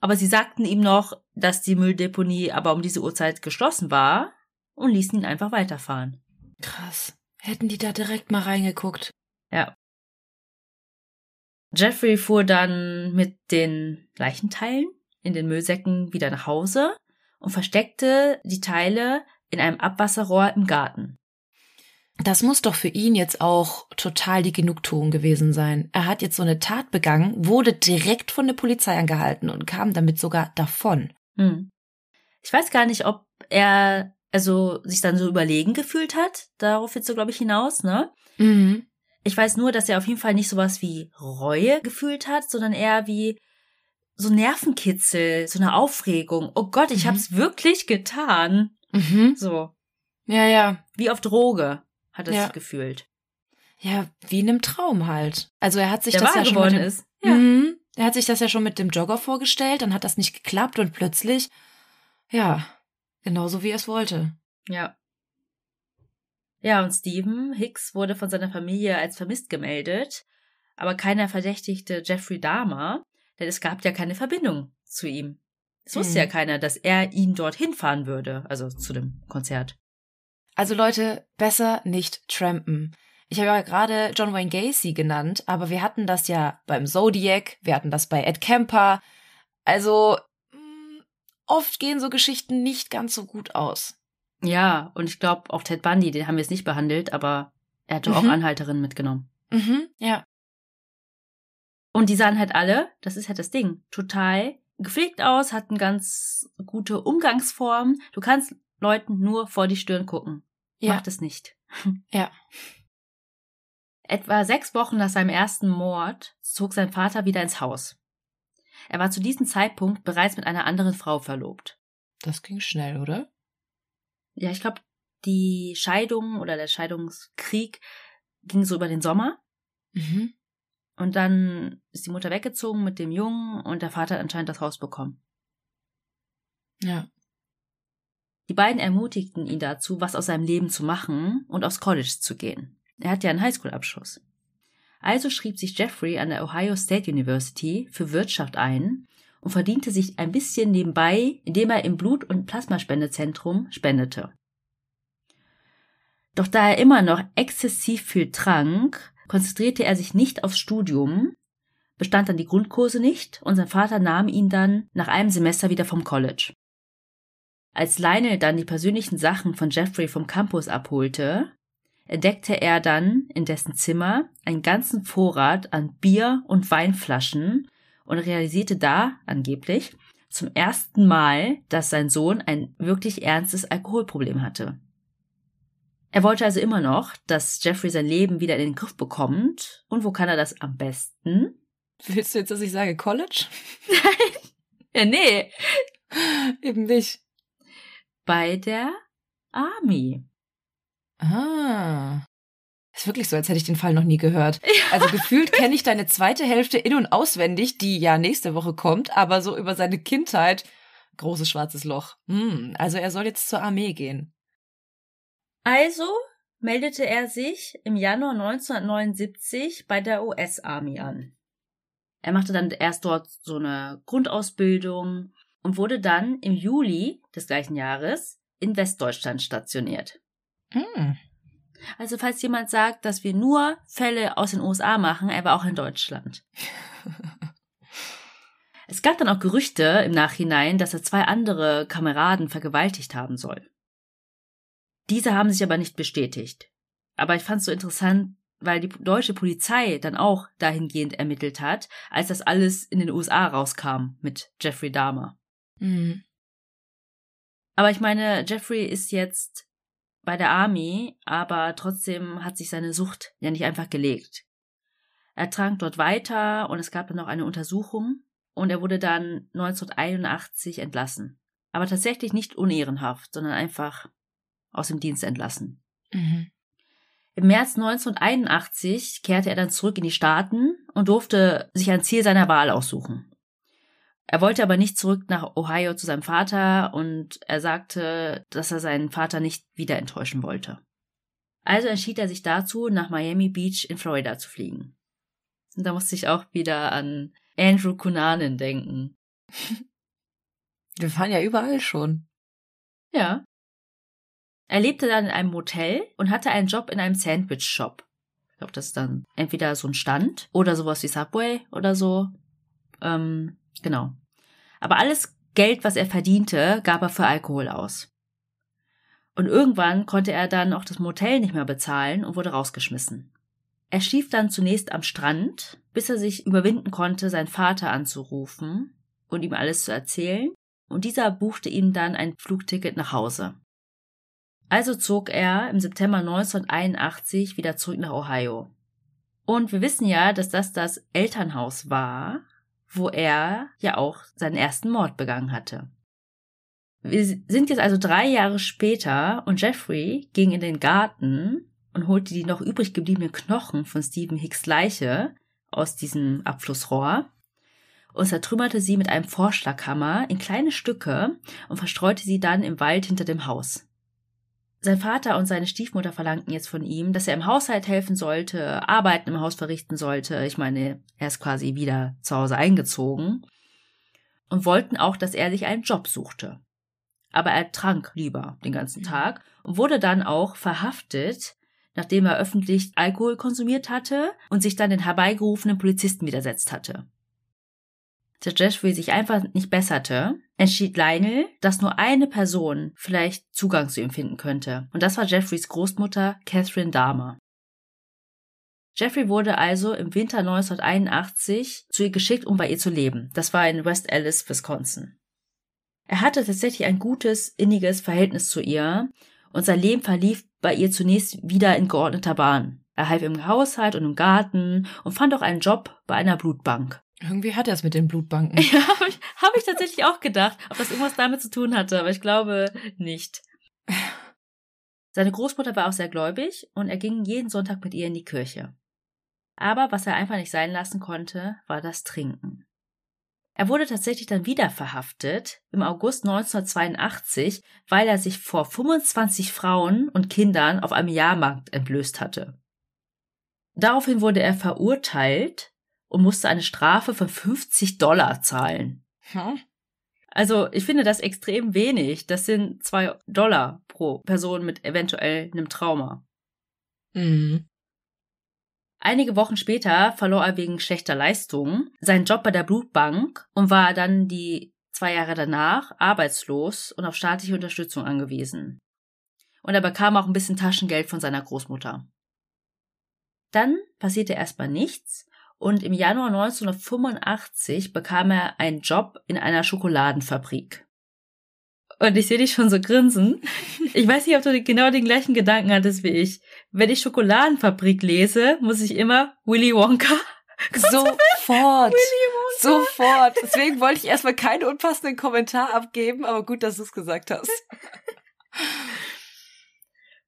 aber sie sagten ihm noch, dass die Mülldeponie aber um diese Uhrzeit geschlossen war und ließen ihn einfach weiterfahren. Krass. Hätten die da direkt mal reingeguckt. Ja. Jeffrey fuhr dann mit den Leichenteilen in den Müllsäcken wieder nach Hause und versteckte die Teile in einem Abwasserrohr im Garten. Das muss doch für ihn jetzt auch total die Genugtuung gewesen sein. Er hat jetzt so eine Tat begangen, wurde direkt von der Polizei angehalten und kam damit sogar davon. Hm. Ich weiß gar nicht, ob er also sich dann so überlegen gefühlt hat. Darauf willst du, glaube ich, hinaus, ne? Mhm. Ich weiß nur, dass er auf jeden Fall nicht sowas wie Reue gefühlt hat, sondern eher wie so Nervenkitzel, so eine Aufregung. Oh Gott, ich Mhm. hab's wirklich getan. Mhm. So, Ja, ja. wie auf Droge hat er Ja. sich gefühlt. Ja, wie in einem Traum halt. Also er hat sich Der das ja schon dem, ist. Ja. Mhm. Er hat sich das ja schon mit dem Jogger vorgestellt, dann hat das nicht geklappt und plötzlich, ja, genauso wie er es wollte. Ja. Ja, und Stephen Hicks wurde von seiner Familie als vermisst gemeldet, aber keiner verdächtigte Jeffrey Dahmer, denn es gab ja keine Verbindung zu ihm. Es wusste Hm. ja keiner, dass er ihn dorthin fahren würde, also zu dem Konzert. Also Leute, besser nicht trampen. Ich habe ja gerade John Wayne Gacy genannt, aber wir hatten das ja beim Zodiac, wir hatten das bei Ed Kemper. Also oft gehen so Geschichten nicht ganz so gut aus. Ja, und ich glaube auch Ted Bundy, den haben wir jetzt nicht behandelt, aber er hatte auch Mhm. Anhalterinnen mitgenommen. Mhm, ja. Und die sahen halt alle, das ist halt das Ding, total gepflegt aus, hat eine ganz gute Umgangsform. Du kannst Leuten nur vor die Stirn gucken. Ja. Mach das nicht. (laughs) Ja. Etwa sechs Wochen nach seinem ersten Mord zog sein Vater wieder ins Haus. Er war zu diesem Zeitpunkt bereits mit einer anderen Frau verlobt. Das ging schnell, oder? Ja, ich glaube, die Scheidung oder der Scheidungskrieg ging so über den Sommer. Mhm. Und dann ist die Mutter weggezogen mit dem Jungen und der Vater hat anscheinend das Haus bekommen. Ja. Die beiden ermutigten ihn dazu, was aus seinem Leben zu machen und aufs College zu gehen. Er hat ja einen Highschool-Abschluss. Also schrieb sich Jeffrey an der Ohio State University für Wirtschaft ein und verdiente sich ein bisschen nebenbei, indem er im Blut- und Plasmaspendezentrum spendete. Doch da er immer noch exzessiv viel trank, konzentrierte er sich nicht aufs Studium, bestand dann die Grundkurse nicht und sein Vater nahm ihn dann nach einem Semester wieder vom College. Als Lionel dann die persönlichen Sachen von Jeffrey vom Campus abholte, entdeckte er dann in dessen Zimmer einen ganzen Vorrat an Bier und Weinflaschen und realisierte da angeblich zum ersten Mal, dass sein Sohn ein wirklich ernstes Alkoholproblem hatte. Er wollte also immer noch, dass Jeffrey sein Leben wieder in den Griff bekommt. Und wo kann er das am besten? Willst du jetzt, dass ich sage College? Ja, nee. Eben nicht. Bei der Army. Ah. Ist wirklich so, als hätte ich den Fall noch nie gehört. Also gefühlt kenne ich deine zweite Hälfte in- und auswendig, die ja nächste Woche kommt, aber so über seine Kindheit. Großes schwarzes Loch. Hm, also er soll jetzt zur Armee gehen. Also meldete er sich im Januar 1979 bei der US-Army an. Er machte dann erst dort so eine Grundausbildung und wurde dann im Juli des gleichen Jahres in Westdeutschland stationiert. Hm. Also falls jemand sagt, dass wir nur Fälle aus den USA machen, er war auch in Deutschland. (laughs) Es gab dann auch Gerüchte im Nachhinein, dass er zwei andere Kameraden vergewaltigt haben soll. Diese haben sich aber nicht bestätigt. Aber ich fand es so interessant, weil die deutsche Polizei dann auch dahingehend ermittelt hat, als das alles in den USA rauskam mit Jeffrey Dahmer. Hm. Aber ich meine, Jeffrey ist jetzt bei der Army, aber trotzdem hat sich seine Sucht ja nicht einfach gelegt. Er trank dort weiter und es gab dann noch eine Untersuchung und er wurde dann 1981 entlassen. Aber tatsächlich nicht unehrenhaft, sondern einfach aus dem Dienst entlassen. Mhm. Im März 1981 kehrte er dann zurück in die Staaten und durfte sich ein Ziel seiner Wahl aussuchen. Er wollte aber nicht zurück nach Ohio zu seinem Vater und er sagte, dass er seinen Vater nicht wieder enttäuschen wollte. Also entschied er sich dazu, nach Miami Beach in Florida zu fliegen. Und da musste ich auch wieder an Andrew Cunanan denken. (laughs) Wir fahren ja überall schon. Ja. Er lebte dann in einem Motel und hatte einen Job in einem Sandwich-Shop. Ich glaube, das ist dann entweder so ein Stand oder sowas wie Subway oder so. Ähm, genau. Aber alles Geld, was er verdiente, gab er für Alkohol aus. Und irgendwann konnte er dann auch das Motel nicht mehr bezahlen und wurde rausgeschmissen. Er schlief dann zunächst am Strand, bis er sich überwinden konnte, seinen Vater anzurufen und ihm alles zu erzählen, und dieser buchte ihm dann ein Flugticket nach Hause. Also zog er im September 1981 wieder zurück nach Ohio. Und wir wissen ja, dass das das Elternhaus war, wo er ja auch seinen ersten Mord begangen hatte. Wir sind jetzt also drei Jahre später und Jeffrey ging in den Garten und holte die noch übrig gebliebenen Knochen von Stephen Hicks Leiche aus diesem Abflussrohr und zertrümmerte sie mit einem Vorschlaghammer in kleine Stücke und verstreute sie dann im Wald hinter dem Haus. Sein Vater und seine Stiefmutter verlangten jetzt von ihm, dass er im Haushalt helfen sollte, Arbeiten im Haus verrichten sollte. Ich meine, er ist quasi wieder zu Hause eingezogen. Und wollten auch, dass er sich einen Job suchte. Aber er trank lieber den ganzen Tag und wurde dann auch verhaftet, nachdem er öffentlich Alkohol konsumiert hatte und sich dann den herbeigerufenen Polizisten widersetzt hatte. Der Jeffrey sich einfach nicht besserte, entschied Lionel, dass nur eine Person vielleicht Zugang zu ihm finden könnte. Und das war Jeffreys Großmutter Catherine Dahmer. Jeffrey wurde also im Winter 1981 zu ihr geschickt, um bei ihr zu leben. Das war in West Allis, Wisconsin. Er hatte tatsächlich ein gutes, inniges Verhältnis zu ihr und sein Leben verlief bei ihr zunächst wieder in geordneter Bahn. Er half im Haushalt und im Garten und fand auch einen Job bei einer Blutbank. Irgendwie hat er es mit den Blutbanken. (laughs) Ja, habe ich, hab ich tatsächlich auch gedacht, ob das irgendwas damit zu tun hatte, aber ich glaube nicht. Seine Großmutter war auch sehr gläubig und er ging jeden Sonntag mit ihr in die Kirche. Aber was er einfach nicht sein lassen konnte, war das Trinken. Er wurde tatsächlich dann wieder verhaftet im August 1982, weil er sich vor 25 Frauen und Kindern auf einem Jahrmarkt entblößt hatte. Daraufhin wurde er verurteilt und musste eine Strafe von 50 Dollar zahlen. Hm? Also ich finde das extrem wenig. Das sind zwei Dollar pro Person mit eventuell einem Trauma. Mhm. Einige Wochen später verlor er wegen schlechter Leistungen seinen Job bei der Blutbank und war dann die zwei Jahre danach arbeitslos und auf staatliche Unterstützung angewiesen. Und er bekam auch ein bisschen Taschengeld von seiner Großmutter. Dann passierte erstmal nichts und im Januar 1985 bekam er einen Job in einer Schokoladenfabrik. Und ich sehe dich schon so grinsen. Ich weiß nicht, ob du genau den gleichen Gedanken hattest wie ich. Wenn ich Schokoladenfabrik lese, muss ich immer Willy Wonka. (laughs) Sofort. Willy Wonka. Sofort. Deswegen wollte ich erstmal keinen unpassenden Kommentar abgeben, aber gut, dass du es gesagt hast.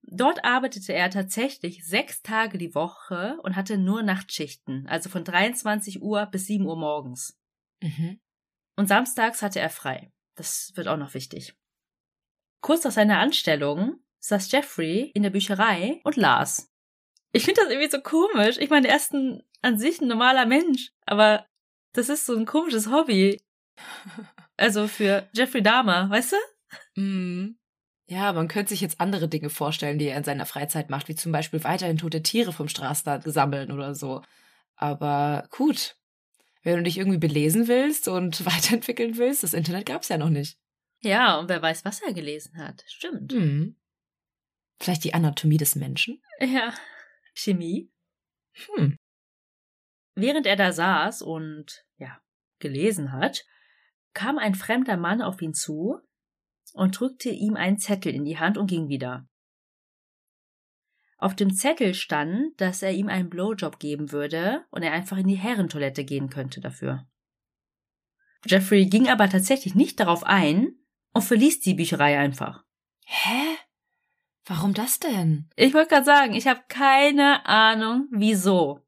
Dort arbeitete er tatsächlich sechs Tage die Woche und hatte nur Nachtschichten, also von 23 Uhr bis 7 Uhr morgens. Mhm. Und samstags hatte er frei. Das wird auch noch wichtig. Kurz nach seiner Anstellung saß Jeffrey in der Bücherei und las. Ich finde das irgendwie so komisch. Ich meine, er ist ein, an sich ein normaler Mensch, aber das ist so ein komisches Hobby. (laughs) Also für Jeffrey Dahmer, weißt du? Mhm. Ja, man könnte sich jetzt andere Dinge vorstellen, die er in seiner Freizeit macht, wie zum Beispiel weiterhin tote Tiere vom Straßenrand sammeln oder so. Aber gut, wenn du dich irgendwie belesen willst und (laughs) weiterentwickeln willst, das Internet gab's ja noch nicht. Ja, und wer weiß, was er gelesen hat. Stimmt. Mhm. Vielleicht die Anatomie des Menschen? Ja. Chemie. Hm. Während er da saß und, ja, gelesen hat, kam ein fremder Mann auf ihn zu und drückte ihm einen Zettel in die Hand und ging wieder. Auf dem Zettel stand, dass er ihm einen Blowjob geben würde und er einfach in die Herrentoilette gehen könnte dafür. Jeffrey ging aber tatsächlich nicht darauf ein und verließ die Bücherei einfach. Hä? Warum das denn? Ich wollte gerade sagen, ich habe keine Ahnung, wieso.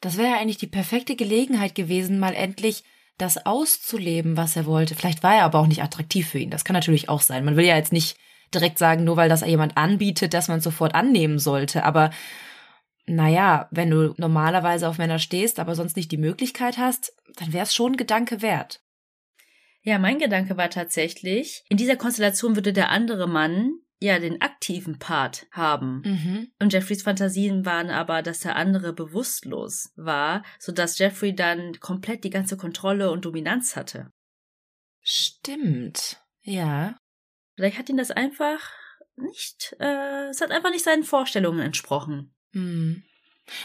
Das wäre ja eigentlich die perfekte Gelegenheit gewesen, mal endlich das auszuleben, was er wollte. Vielleicht war er aber auch nicht attraktiv für ihn. Das kann natürlich auch sein. Man will ja jetzt nicht direkt sagen, nur weil das jemand anbietet, dass man sofort annehmen sollte. Aber naja, wenn du normalerweise auf Männer stehst, aber sonst nicht die Möglichkeit hast, dann wäre es schon Gedanke wert. Ja, mein Gedanke war tatsächlich, in dieser Konstellation würde der andere Mann ja den aktiven Part haben. Mhm. Und Jeffreys Fantasien waren aber, dass der andere bewusstlos war, sodass Jeffrey dann komplett die ganze Kontrolle und Dominanz hatte. Stimmt. Ja. Vielleicht hat ihn das einfach nicht, äh, es hat einfach nicht seinen Vorstellungen entsprochen. Hm.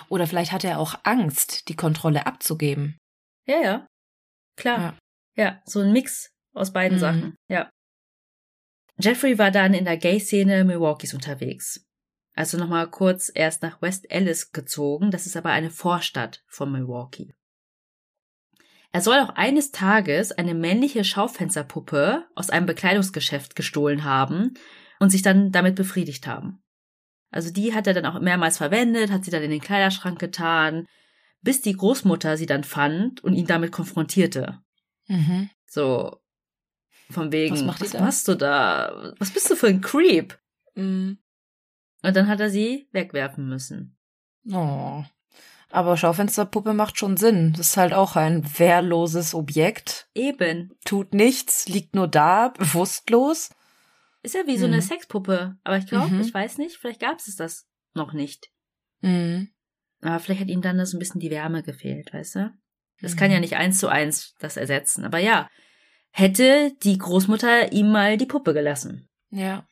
Oder vielleicht hatte er auch Angst, die Kontrolle abzugeben. Ja, ja. Klar. Ja. Ja, so ein Mix aus beiden Mhm. Sachen. Ja. Jeffrey war dann in der Gay-Szene Milwaukees unterwegs. Also nochmal kurz erst nach West Allis gezogen, das ist aber eine Vorstadt von Milwaukee. Er soll auch eines Tages eine männliche Schaufensterpuppe aus einem Bekleidungsgeschäft gestohlen haben und sich dann damit befriedigt haben. Also die hat er dann auch mehrmals verwendet, hat sie dann in den Kleiderschrank getan, bis die Großmutter sie dann fand und ihn damit konfrontierte. Mhm. So, von wegen, Was was, macht da? machst du da? Was bist du für ein Creep? Mhm. Und dann hat er sie wegwerfen müssen. Oh. Aber Schaufensterpuppe macht schon Sinn. Das ist halt auch ein wehrloses Objekt. Eben. Tut nichts, liegt nur da, bewusstlos. Ist ja wie so Mhm. eine Sexpuppe. Aber ich glaube, Mhm. ich weiß nicht, vielleicht gab es das noch nicht. Mhm. Aber vielleicht hat ihm dann so ein bisschen die Wärme gefehlt, weißt du? Das Mhm. kann ja nicht eins zu eins das ersetzen. Aber ja, hätte die Großmutter ihm mal die Puppe gelassen. Ja.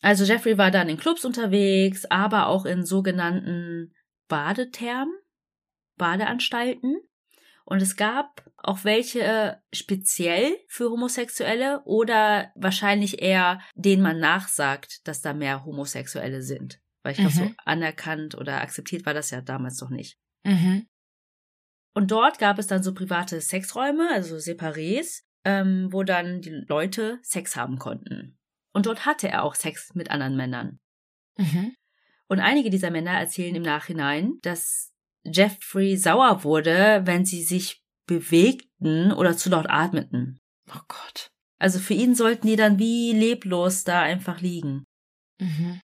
Also Jeffrey war dann in Clubs unterwegs, aber auch in sogenannten Badethermen, Badeanstalten. Und es gab auch welche äh, speziell für Homosexuelle oder wahrscheinlich eher, denen man nachsagt, dass da mehr Homosexuelle sind. Weil ich glaube, Mhm. so anerkannt oder akzeptiert war das ja damals noch nicht. Mhm. Und dort gab es dann so private Sexräume, also Separés, ähm, wo dann die Leute Sex haben konnten. Und dort hatte er auch Sex mit anderen Männern. Mhm. Und einige dieser Männer erzählen im Nachhinein, dass Jeffrey sauer wurde, wenn sie sich bewegten oder zu laut atmeten. Oh Gott. Also für ihn sollten die dann wie leblos da einfach liegen. Mhm.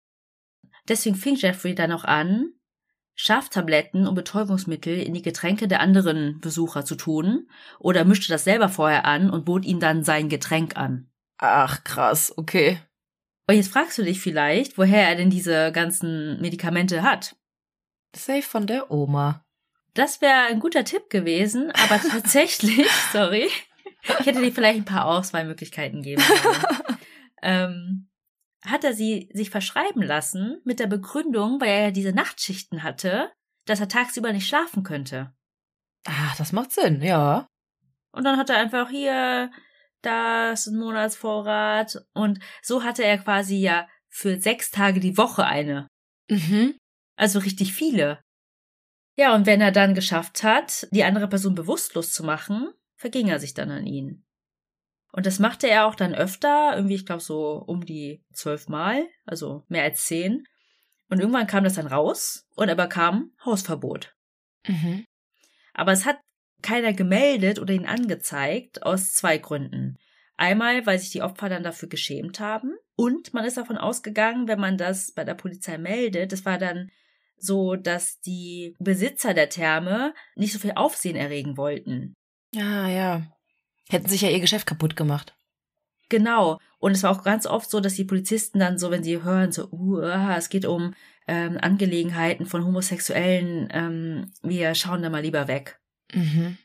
Deswegen fing Jeffrey dann auch an, Schaftabletten und Betäubungsmittel in die Getränke der anderen Besucher zu tun oder mischte das selber vorher an und bot ihnen dann sein Getränk an. Ach, krass, okay. Und jetzt fragst du dich vielleicht, woher er denn diese ganzen Medikamente hat. Safe von der Oma. Das wäre ein guter Tipp gewesen, aber (laughs) tatsächlich, sorry, ich hätte dir vielleicht ein paar Auswahlmöglichkeiten geben sollen. (laughs) ähm, hat er sie sich verschreiben lassen mit der Begründung, weil er ja diese Nachtschichten hatte, dass er tagsüber nicht schlafen könnte. Ach, das macht Sinn, ja. Und dann hat er einfach hier, das ist ein Monatsvorrat. Und so hatte er quasi ja für sechs Tage die Woche eine. Mhm. Also richtig viele. Ja, und wenn er dann geschafft hat, die andere Person bewusstlos zu machen, verging er sich dann an ihn. Und das machte er auch dann öfter, irgendwie, ich glaube, so um die zwölf Mal, also mehr als zehn. Und irgendwann kam das dann raus und er bekam Hausverbot. Mhm. Aber es hat keiner gemeldet oder ihn angezeigt, aus zwei Gründen. Einmal, weil sich die Opfer dann dafür geschämt haben. Und man ist davon ausgegangen, wenn man das bei der Polizei meldet, das war dann so, dass die Besitzer der Therme nicht so viel Aufsehen erregen wollten. Ja, ja. Hätten sich ja ihr Geschäft kaputt gemacht. Genau. Und es war auch ganz oft so, dass die Polizisten dann so, wenn sie hören, so, uh, ah, es geht um ähm, Angelegenheiten von Homosexuellen, ähm, wir schauen da mal lieber weg. Mhm.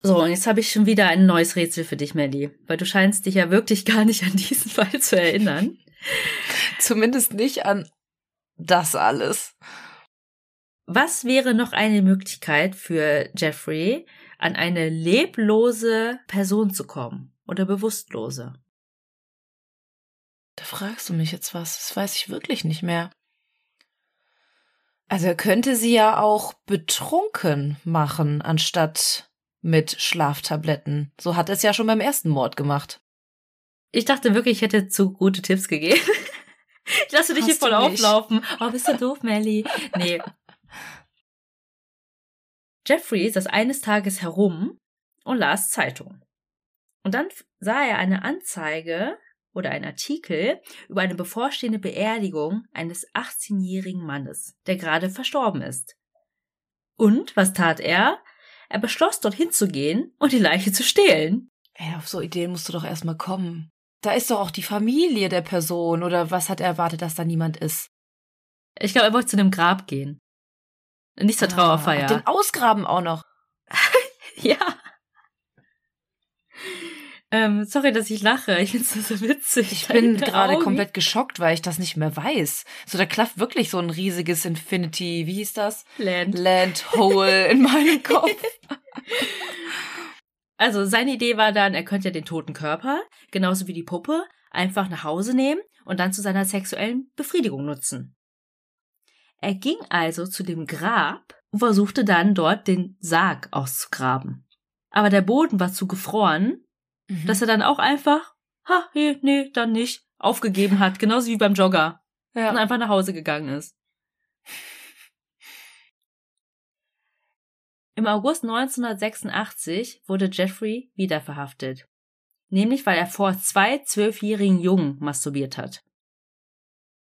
So, und jetzt habe ich schon wieder ein neues Rätsel für dich, Melly, weil du scheinst dich ja wirklich gar nicht an diesen (laughs) Fall zu erinnern. (laughs) Zumindest nicht an das alles. Was wäre noch eine Möglichkeit für Jeffrey, an eine leblose Person zu kommen oder bewusstlose? Da fragst du mich jetzt was. Das weiß ich wirklich nicht mehr. Also er könnte sie ja auch betrunken machen, anstatt mit Schlaftabletten. So hat er es ja schon beim ersten Mord gemacht. Ich dachte wirklich, ich hätte zu gute Tipps gegeben. (laughs) Ich lasse dich hier Hast du voll auflaufen. Oh, bist du doof, Melly? Nee. Jeffrey saß eines Tages herum und las Zeitung. Und dann sah er eine Anzeige oder einen Artikel über eine bevorstehende Beerdigung eines 18-jährigen Mannes, der gerade verstorben ist. Und was tat er? Er beschloss, dorthin zu gehen und die Leiche zu stehlen. Ey, auf so Ideen musst du doch erstmal kommen. Da ist doch auch die Familie der Person oder was hat er erwartet, dass da niemand ist? Ich glaube, er wollte zu einem Grab gehen. Nicht zur Trauerfeier. Ah, den ausgraben auch noch. (laughs) Ja. Ähm, sorry, dass ich lache. Ich find's so witzig. Ich bin (laughs) gerade komplett geschockt, weil ich das nicht mehr weiß. So, da klafft wirklich so ein riesiges Infinity, wie hieß das? Land. Land Hole (laughs) in meinem Kopf. Also seine Idee war dann, er könnte ja den toten Körper, genauso wie die Puppe, einfach nach Hause nehmen und dann zu seiner sexuellen Befriedigung nutzen. Er ging also zu dem Grab und versuchte dann dort den Sarg auszugraben. Aber der Boden war zu gefroren, Mhm. dass er dann auch einfach, ha, nee, nee, dann nicht, aufgegeben hat, genauso wie beim Jogger. und ja. einfach nach Hause gegangen ist. Im August 1986 wurde Jeffrey wieder verhaftet. Nämlich weil er vor zwei zwölfjährigen Jungen masturbiert hat.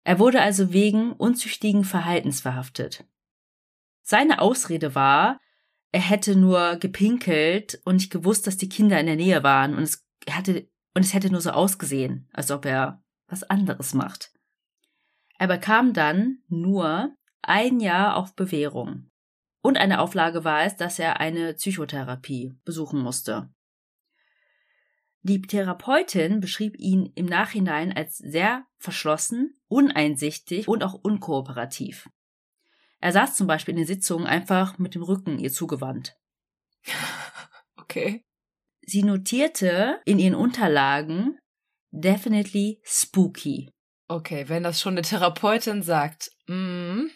Er wurde also wegen unzüchtigen Verhaltens verhaftet. Seine Ausrede war, er hätte nur gepinkelt und nicht gewusst, dass die Kinder in der Nähe waren und es hatte, und es hätte nur so ausgesehen, als ob er was anderes macht. Er bekam dann nur ein Jahr auf Bewährung. Und eine Auflage war es, dass er eine Psychotherapie besuchen musste. Die Therapeutin beschrieb ihn im Nachhinein als sehr verschlossen, uneinsichtig und auch unkooperativ. Er saß zum Beispiel in den Sitzungen einfach mit dem Rücken ihr zugewandt. (laughs) Okay. Sie notierte in ihren Unterlagen definitely spooky. Okay, wenn das schon eine Therapeutin sagt. Mm,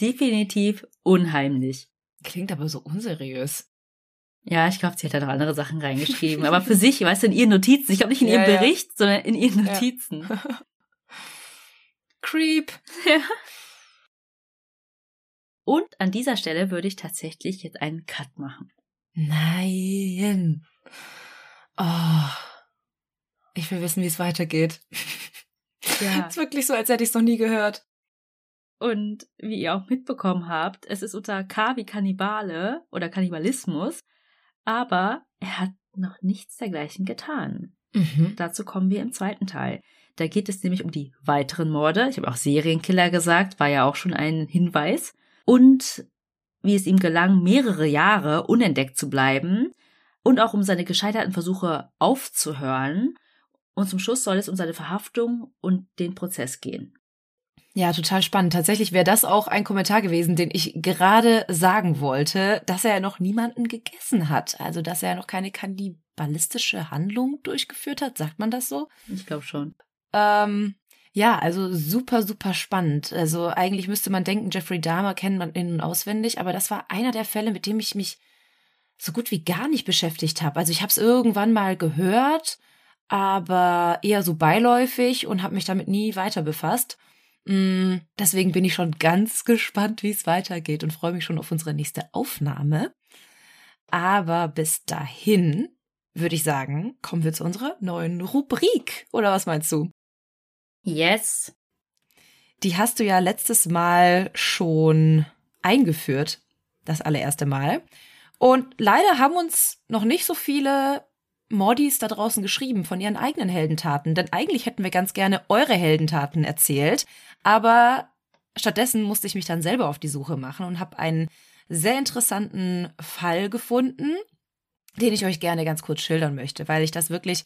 Definitiv unheimlich. klingt aber so unseriös. Ja, ich glaube, sie hat da noch andere Sachen reingeschrieben. Aber für sich, weißt du, in ihren Notizen. Ich glaube nicht in ihrem Ja, ja. Bericht, sondern in ihren Ja. Notizen. (laughs) Creep. Ja. Und an dieser Stelle würde ich tatsächlich jetzt einen Cut machen. Nein. Oh. Ich will wissen, wie es weitergeht. Ja. (laughs) ist wirklich so, als hätte ich es noch nie gehört. Und wie ihr auch mitbekommen habt, es ist unter K wie Kannibale oder Kannibalismus, aber er hat noch nichts dergleichen getan. Mhm. Dazu kommen wir im zweiten Teil. Da geht es nämlich um die weiteren Morde. Ich habe auch Serienkiller gesagt, war ja auch schon ein Hinweis. Und wie es ihm gelang, mehrere Jahre unentdeckt zu bleiben und auch um seine gescheiterten Versuche aufzuhören. Und zum Schluss soll es um seine Verhaftung und den Prozess gehen. Ja, total spannend. Tatsächlich wäre das auch ein Kommentar gewesen, den ich gerade sagen wollte, dass er noch niemanden gegessen hat. Also, dass er noch keine kannibalistische Handlung durchgeführt hat. Sagt man das so? Ich glaube schon. Ähm, ja, also super, super spannend. Also eigentlich müsste man denken, Jeffrey Dahmer kennt man in- und auswendig, aber das war einer der Fälle, mit dem ich mich so gut wie gar nicht beschäftigt habe. Also ich habe es irgendwann mal gehört, aber eher so beiläufig und habe mich damit nie weiter befasst. Mm, Deswegen bin ich schon ganz gespannt, wie es weitergeht und freue mich schon auf unsere nächste Aufnahme. Aber bis dahin würde ich sagen, kommen wir zu unserer neuen Rubrik. Oder was meinst du? Yes. Die hast du ja letztes Mal schon eingeführt, das allererste Mal. Und leider haben uns noch nicht so viele Mordis da draußen geschrieben von ihren eigenen Heldentaten, denn eigentlich hätten wir ganz gerne eure Heldentaten erzählt, aber stattdessen musste ich mich dann selber auf die Suche machen und habe einen sehr interessanten Fall gefunden, den ich euch gerne ganz kurz schildern möchte, weil ich das wirklich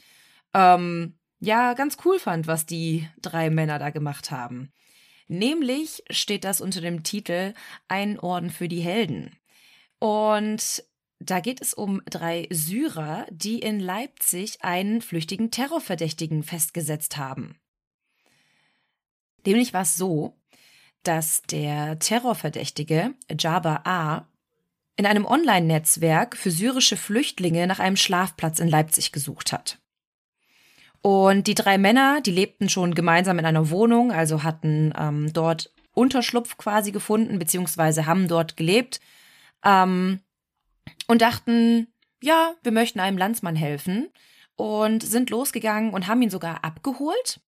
ähm, ja ganz cool fand, was die drei Männer da gemacht haben. Nämlich steht das unter dem Titel Ein Orden für die Helden. Und da geht es um drei Syrer, die in Leipzig einen flüchtigen Terrorverdächtigen festgesetzt haben. Nämlich war es so, dass der Terrorverdächtige Jabba A. in einem Online-Netzwerk für syrische Flüchtlinge nach einem Schlafplatz in Leipzig gesucht hat. Und die drei Männer, die lebten schon gemeinsam in einer Wohnung, also hatten ähm, dort Unterschlupf quasi gefunden, beziehungsweise haben dort gelebt ähm, und dachten, ja, wir möchten einem Landsmann helfen und sind losgegangen und haben ihn sogar abgeholt.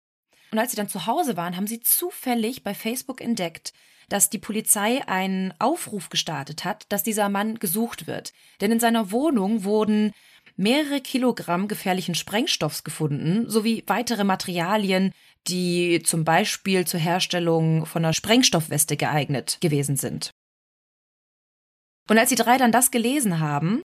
Und als sie dann zu Hause waren, haben sie zufällig bei Facebook entdeckt, dass die Polizei einen Aufruf gestartet hat, dass dieser Mann gesucht wird. Denn in seiner Wohnung wurden mehrere Kilogramm gefährlichen Sprengstoffs gefunden, sowie weitere Materialien, die zum Beispiel zur Herstellung von einer Sprengstoffweste geeignet gewesen sind. Und als die drei dann das gelesen haben,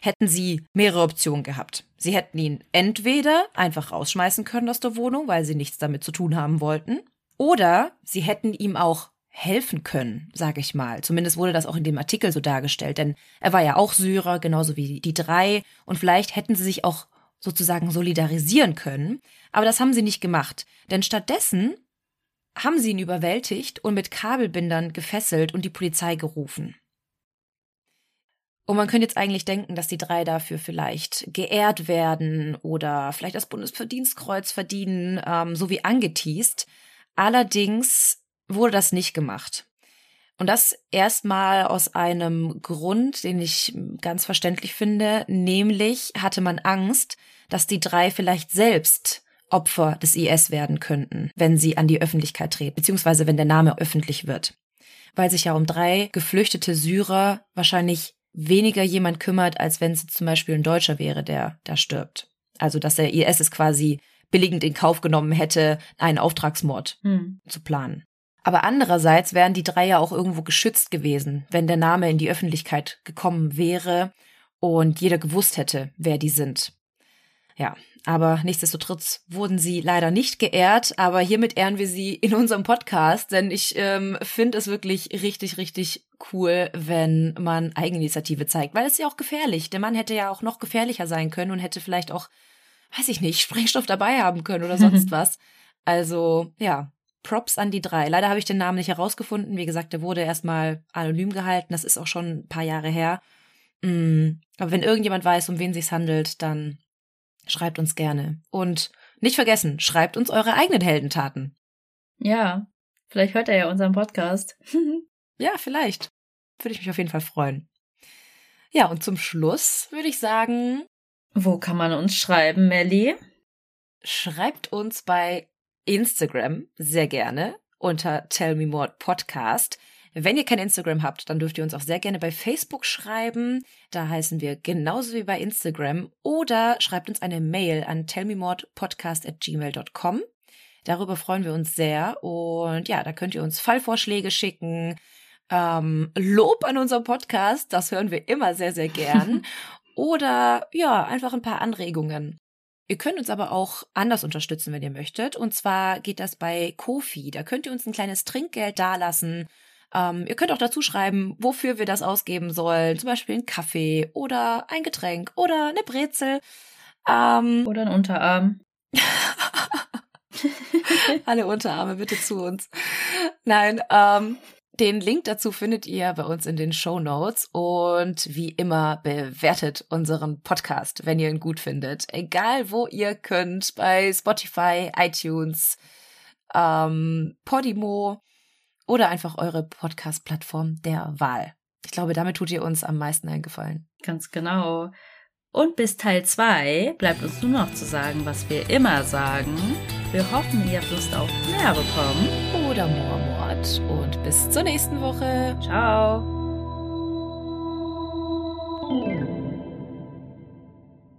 hätten sie mehrere Optionen gehabt. Sie hätten ihn entweder einfach rausschmeißen können aus der Wohnung, weil sie nichts damit zu tun haben wollten, oder sie hätten ihm auch helfen können, sage ich mal. Zumindest wurde das auch in dem Artikel so dargestellt, denn er war ja auch Syrer, genauso wie die drei, und vielleicht hätten sie sich auch sozusagen solidarisieren können, aber das haben sie nicht gemacht, denn stattdessen haben sie ihn überwältigt und mit Kabelbindern gefesselt und die Polizei gerufen. Und man könnte jetzt eigentlich denken, dass die drei dafür vielleicht geehrt werden oder vielleicht das Bundesverdienstkreuz verdienen, ähm, so wie angeteased. Allerdings wurde das nicht gemacht. Und das erstmal aus einem Grund, den ich ganz verständlich finde, nämlich hatte man Angst, dass die drei vielleicht selbst Opfer des IS werden könnten, wenn sie an die Öffentlichkeit treten, beziehungsweise wenn der Name öffentlich wird. Weil sich ja um drei geflüchtete Syrer wahrscheinlich weniger jemand kümmert, als wenn es zum Beispiel ein Deutscher wäre, der da stirbt. Also dass der IS es quasi billigend in Kauf genommen hätte, einen Auftragsmord Hm. zu planen. Aber andererseits wären die drei ja auch irgendwo geschützt gewesen, wenn der Name in die Öffentlichkeit gekommen wäre und jeder gewusst hätte, wer die sind. Ja, aber nichtsdestotrotz wurden sie leider nicht geehrt. Aber hiermit ehren wir sie in unserem Podcast, denn ich ähm, finde es wirklich richtig, richtig cool, wenn man Eigeninitiative zeigt, weil es ist ja auch gefährlich. Der Mann hätte ja auch noch gefährlicher sein können und hätte vielleicht auch, weiß ich nicht, (laughs) Sprengstoff dabei haben können oder sonst (laughs) was. Also ja, Props an die drei. Leider habe ich den Namen nicht herausgefunden. Wie gesagt, der wurde erstmal anonym gehalten. Das ist auch schon ein paar Jahre her. Mm, aber wenn irgendjemand weiß, um wen sich's handelt, dann schreibt uns gerne. Und nicht vergessen, schreibt uns eure eigenen Heldentaten. Ja, vielleicht hört er ja unseren Podcast. (laughs) ja, vielleicht. Würde ich mich auf jeden Fall freuen. Ja, und zum Schluss würde ich sagen. Wo kann man uns schreiben, Melly? Schreibt uns bei Instagram sehr gerne unter Tell Me More Podcast. Wenn ihr kein Instagram habt, dann dürft ihr uns auch sehr gerne bei Facebook schreiben. Da heißen wir genauso wie bei Instagram. Oder schreibt uns eine Mail an tellmemodpodcast.gmail.com. Darüber freuen wir uns sehr. Und ja, da könnt ihr uns Fallvorschläge schicken. Ähm, Lob an unserem Podcast, das hören wir immer sehr, sehr gern. (laughs) Oder ja, einfach ein paar Anregungen. Ihr könnt uns aber auch anders unterstützen, wenn ihr möchtet. Und zwar geht das bei Kofi. Da könnt ihr uns ein kleines Trinkgeld dalassen ähm, ihr könnt auch dazu schreiben, wofür wir das ausgeben sollen. Zum Beispiel ein Kaffee oder ein Getränk oder eine Brezel. Ähm, (laughs) oder ein Unterarm. (laughs) Alle Unterarme bitte zu uns. Nein, ähm, den Link dazu findet ihr bei uns in den Show Notes und wie immer bewertet unseren Podcast, wenn ihr ihn gut findet. Egal wo ihr könnt, bei Spotify, iTunes, ähm, Podimo, oder einfach eure Podcast-Plattform der Wahl. Ich glaube, damit tut ihr uns am meisten eingefallen. Ganz genau. Und bis Teil 2 bleibt uns nur noch zu sagen, was wir immer sagen. Wir hoffen, ihr habt Lust auf mehr bekommen. Oder Moormord. Und bis zur nächsten Woche. Ciao.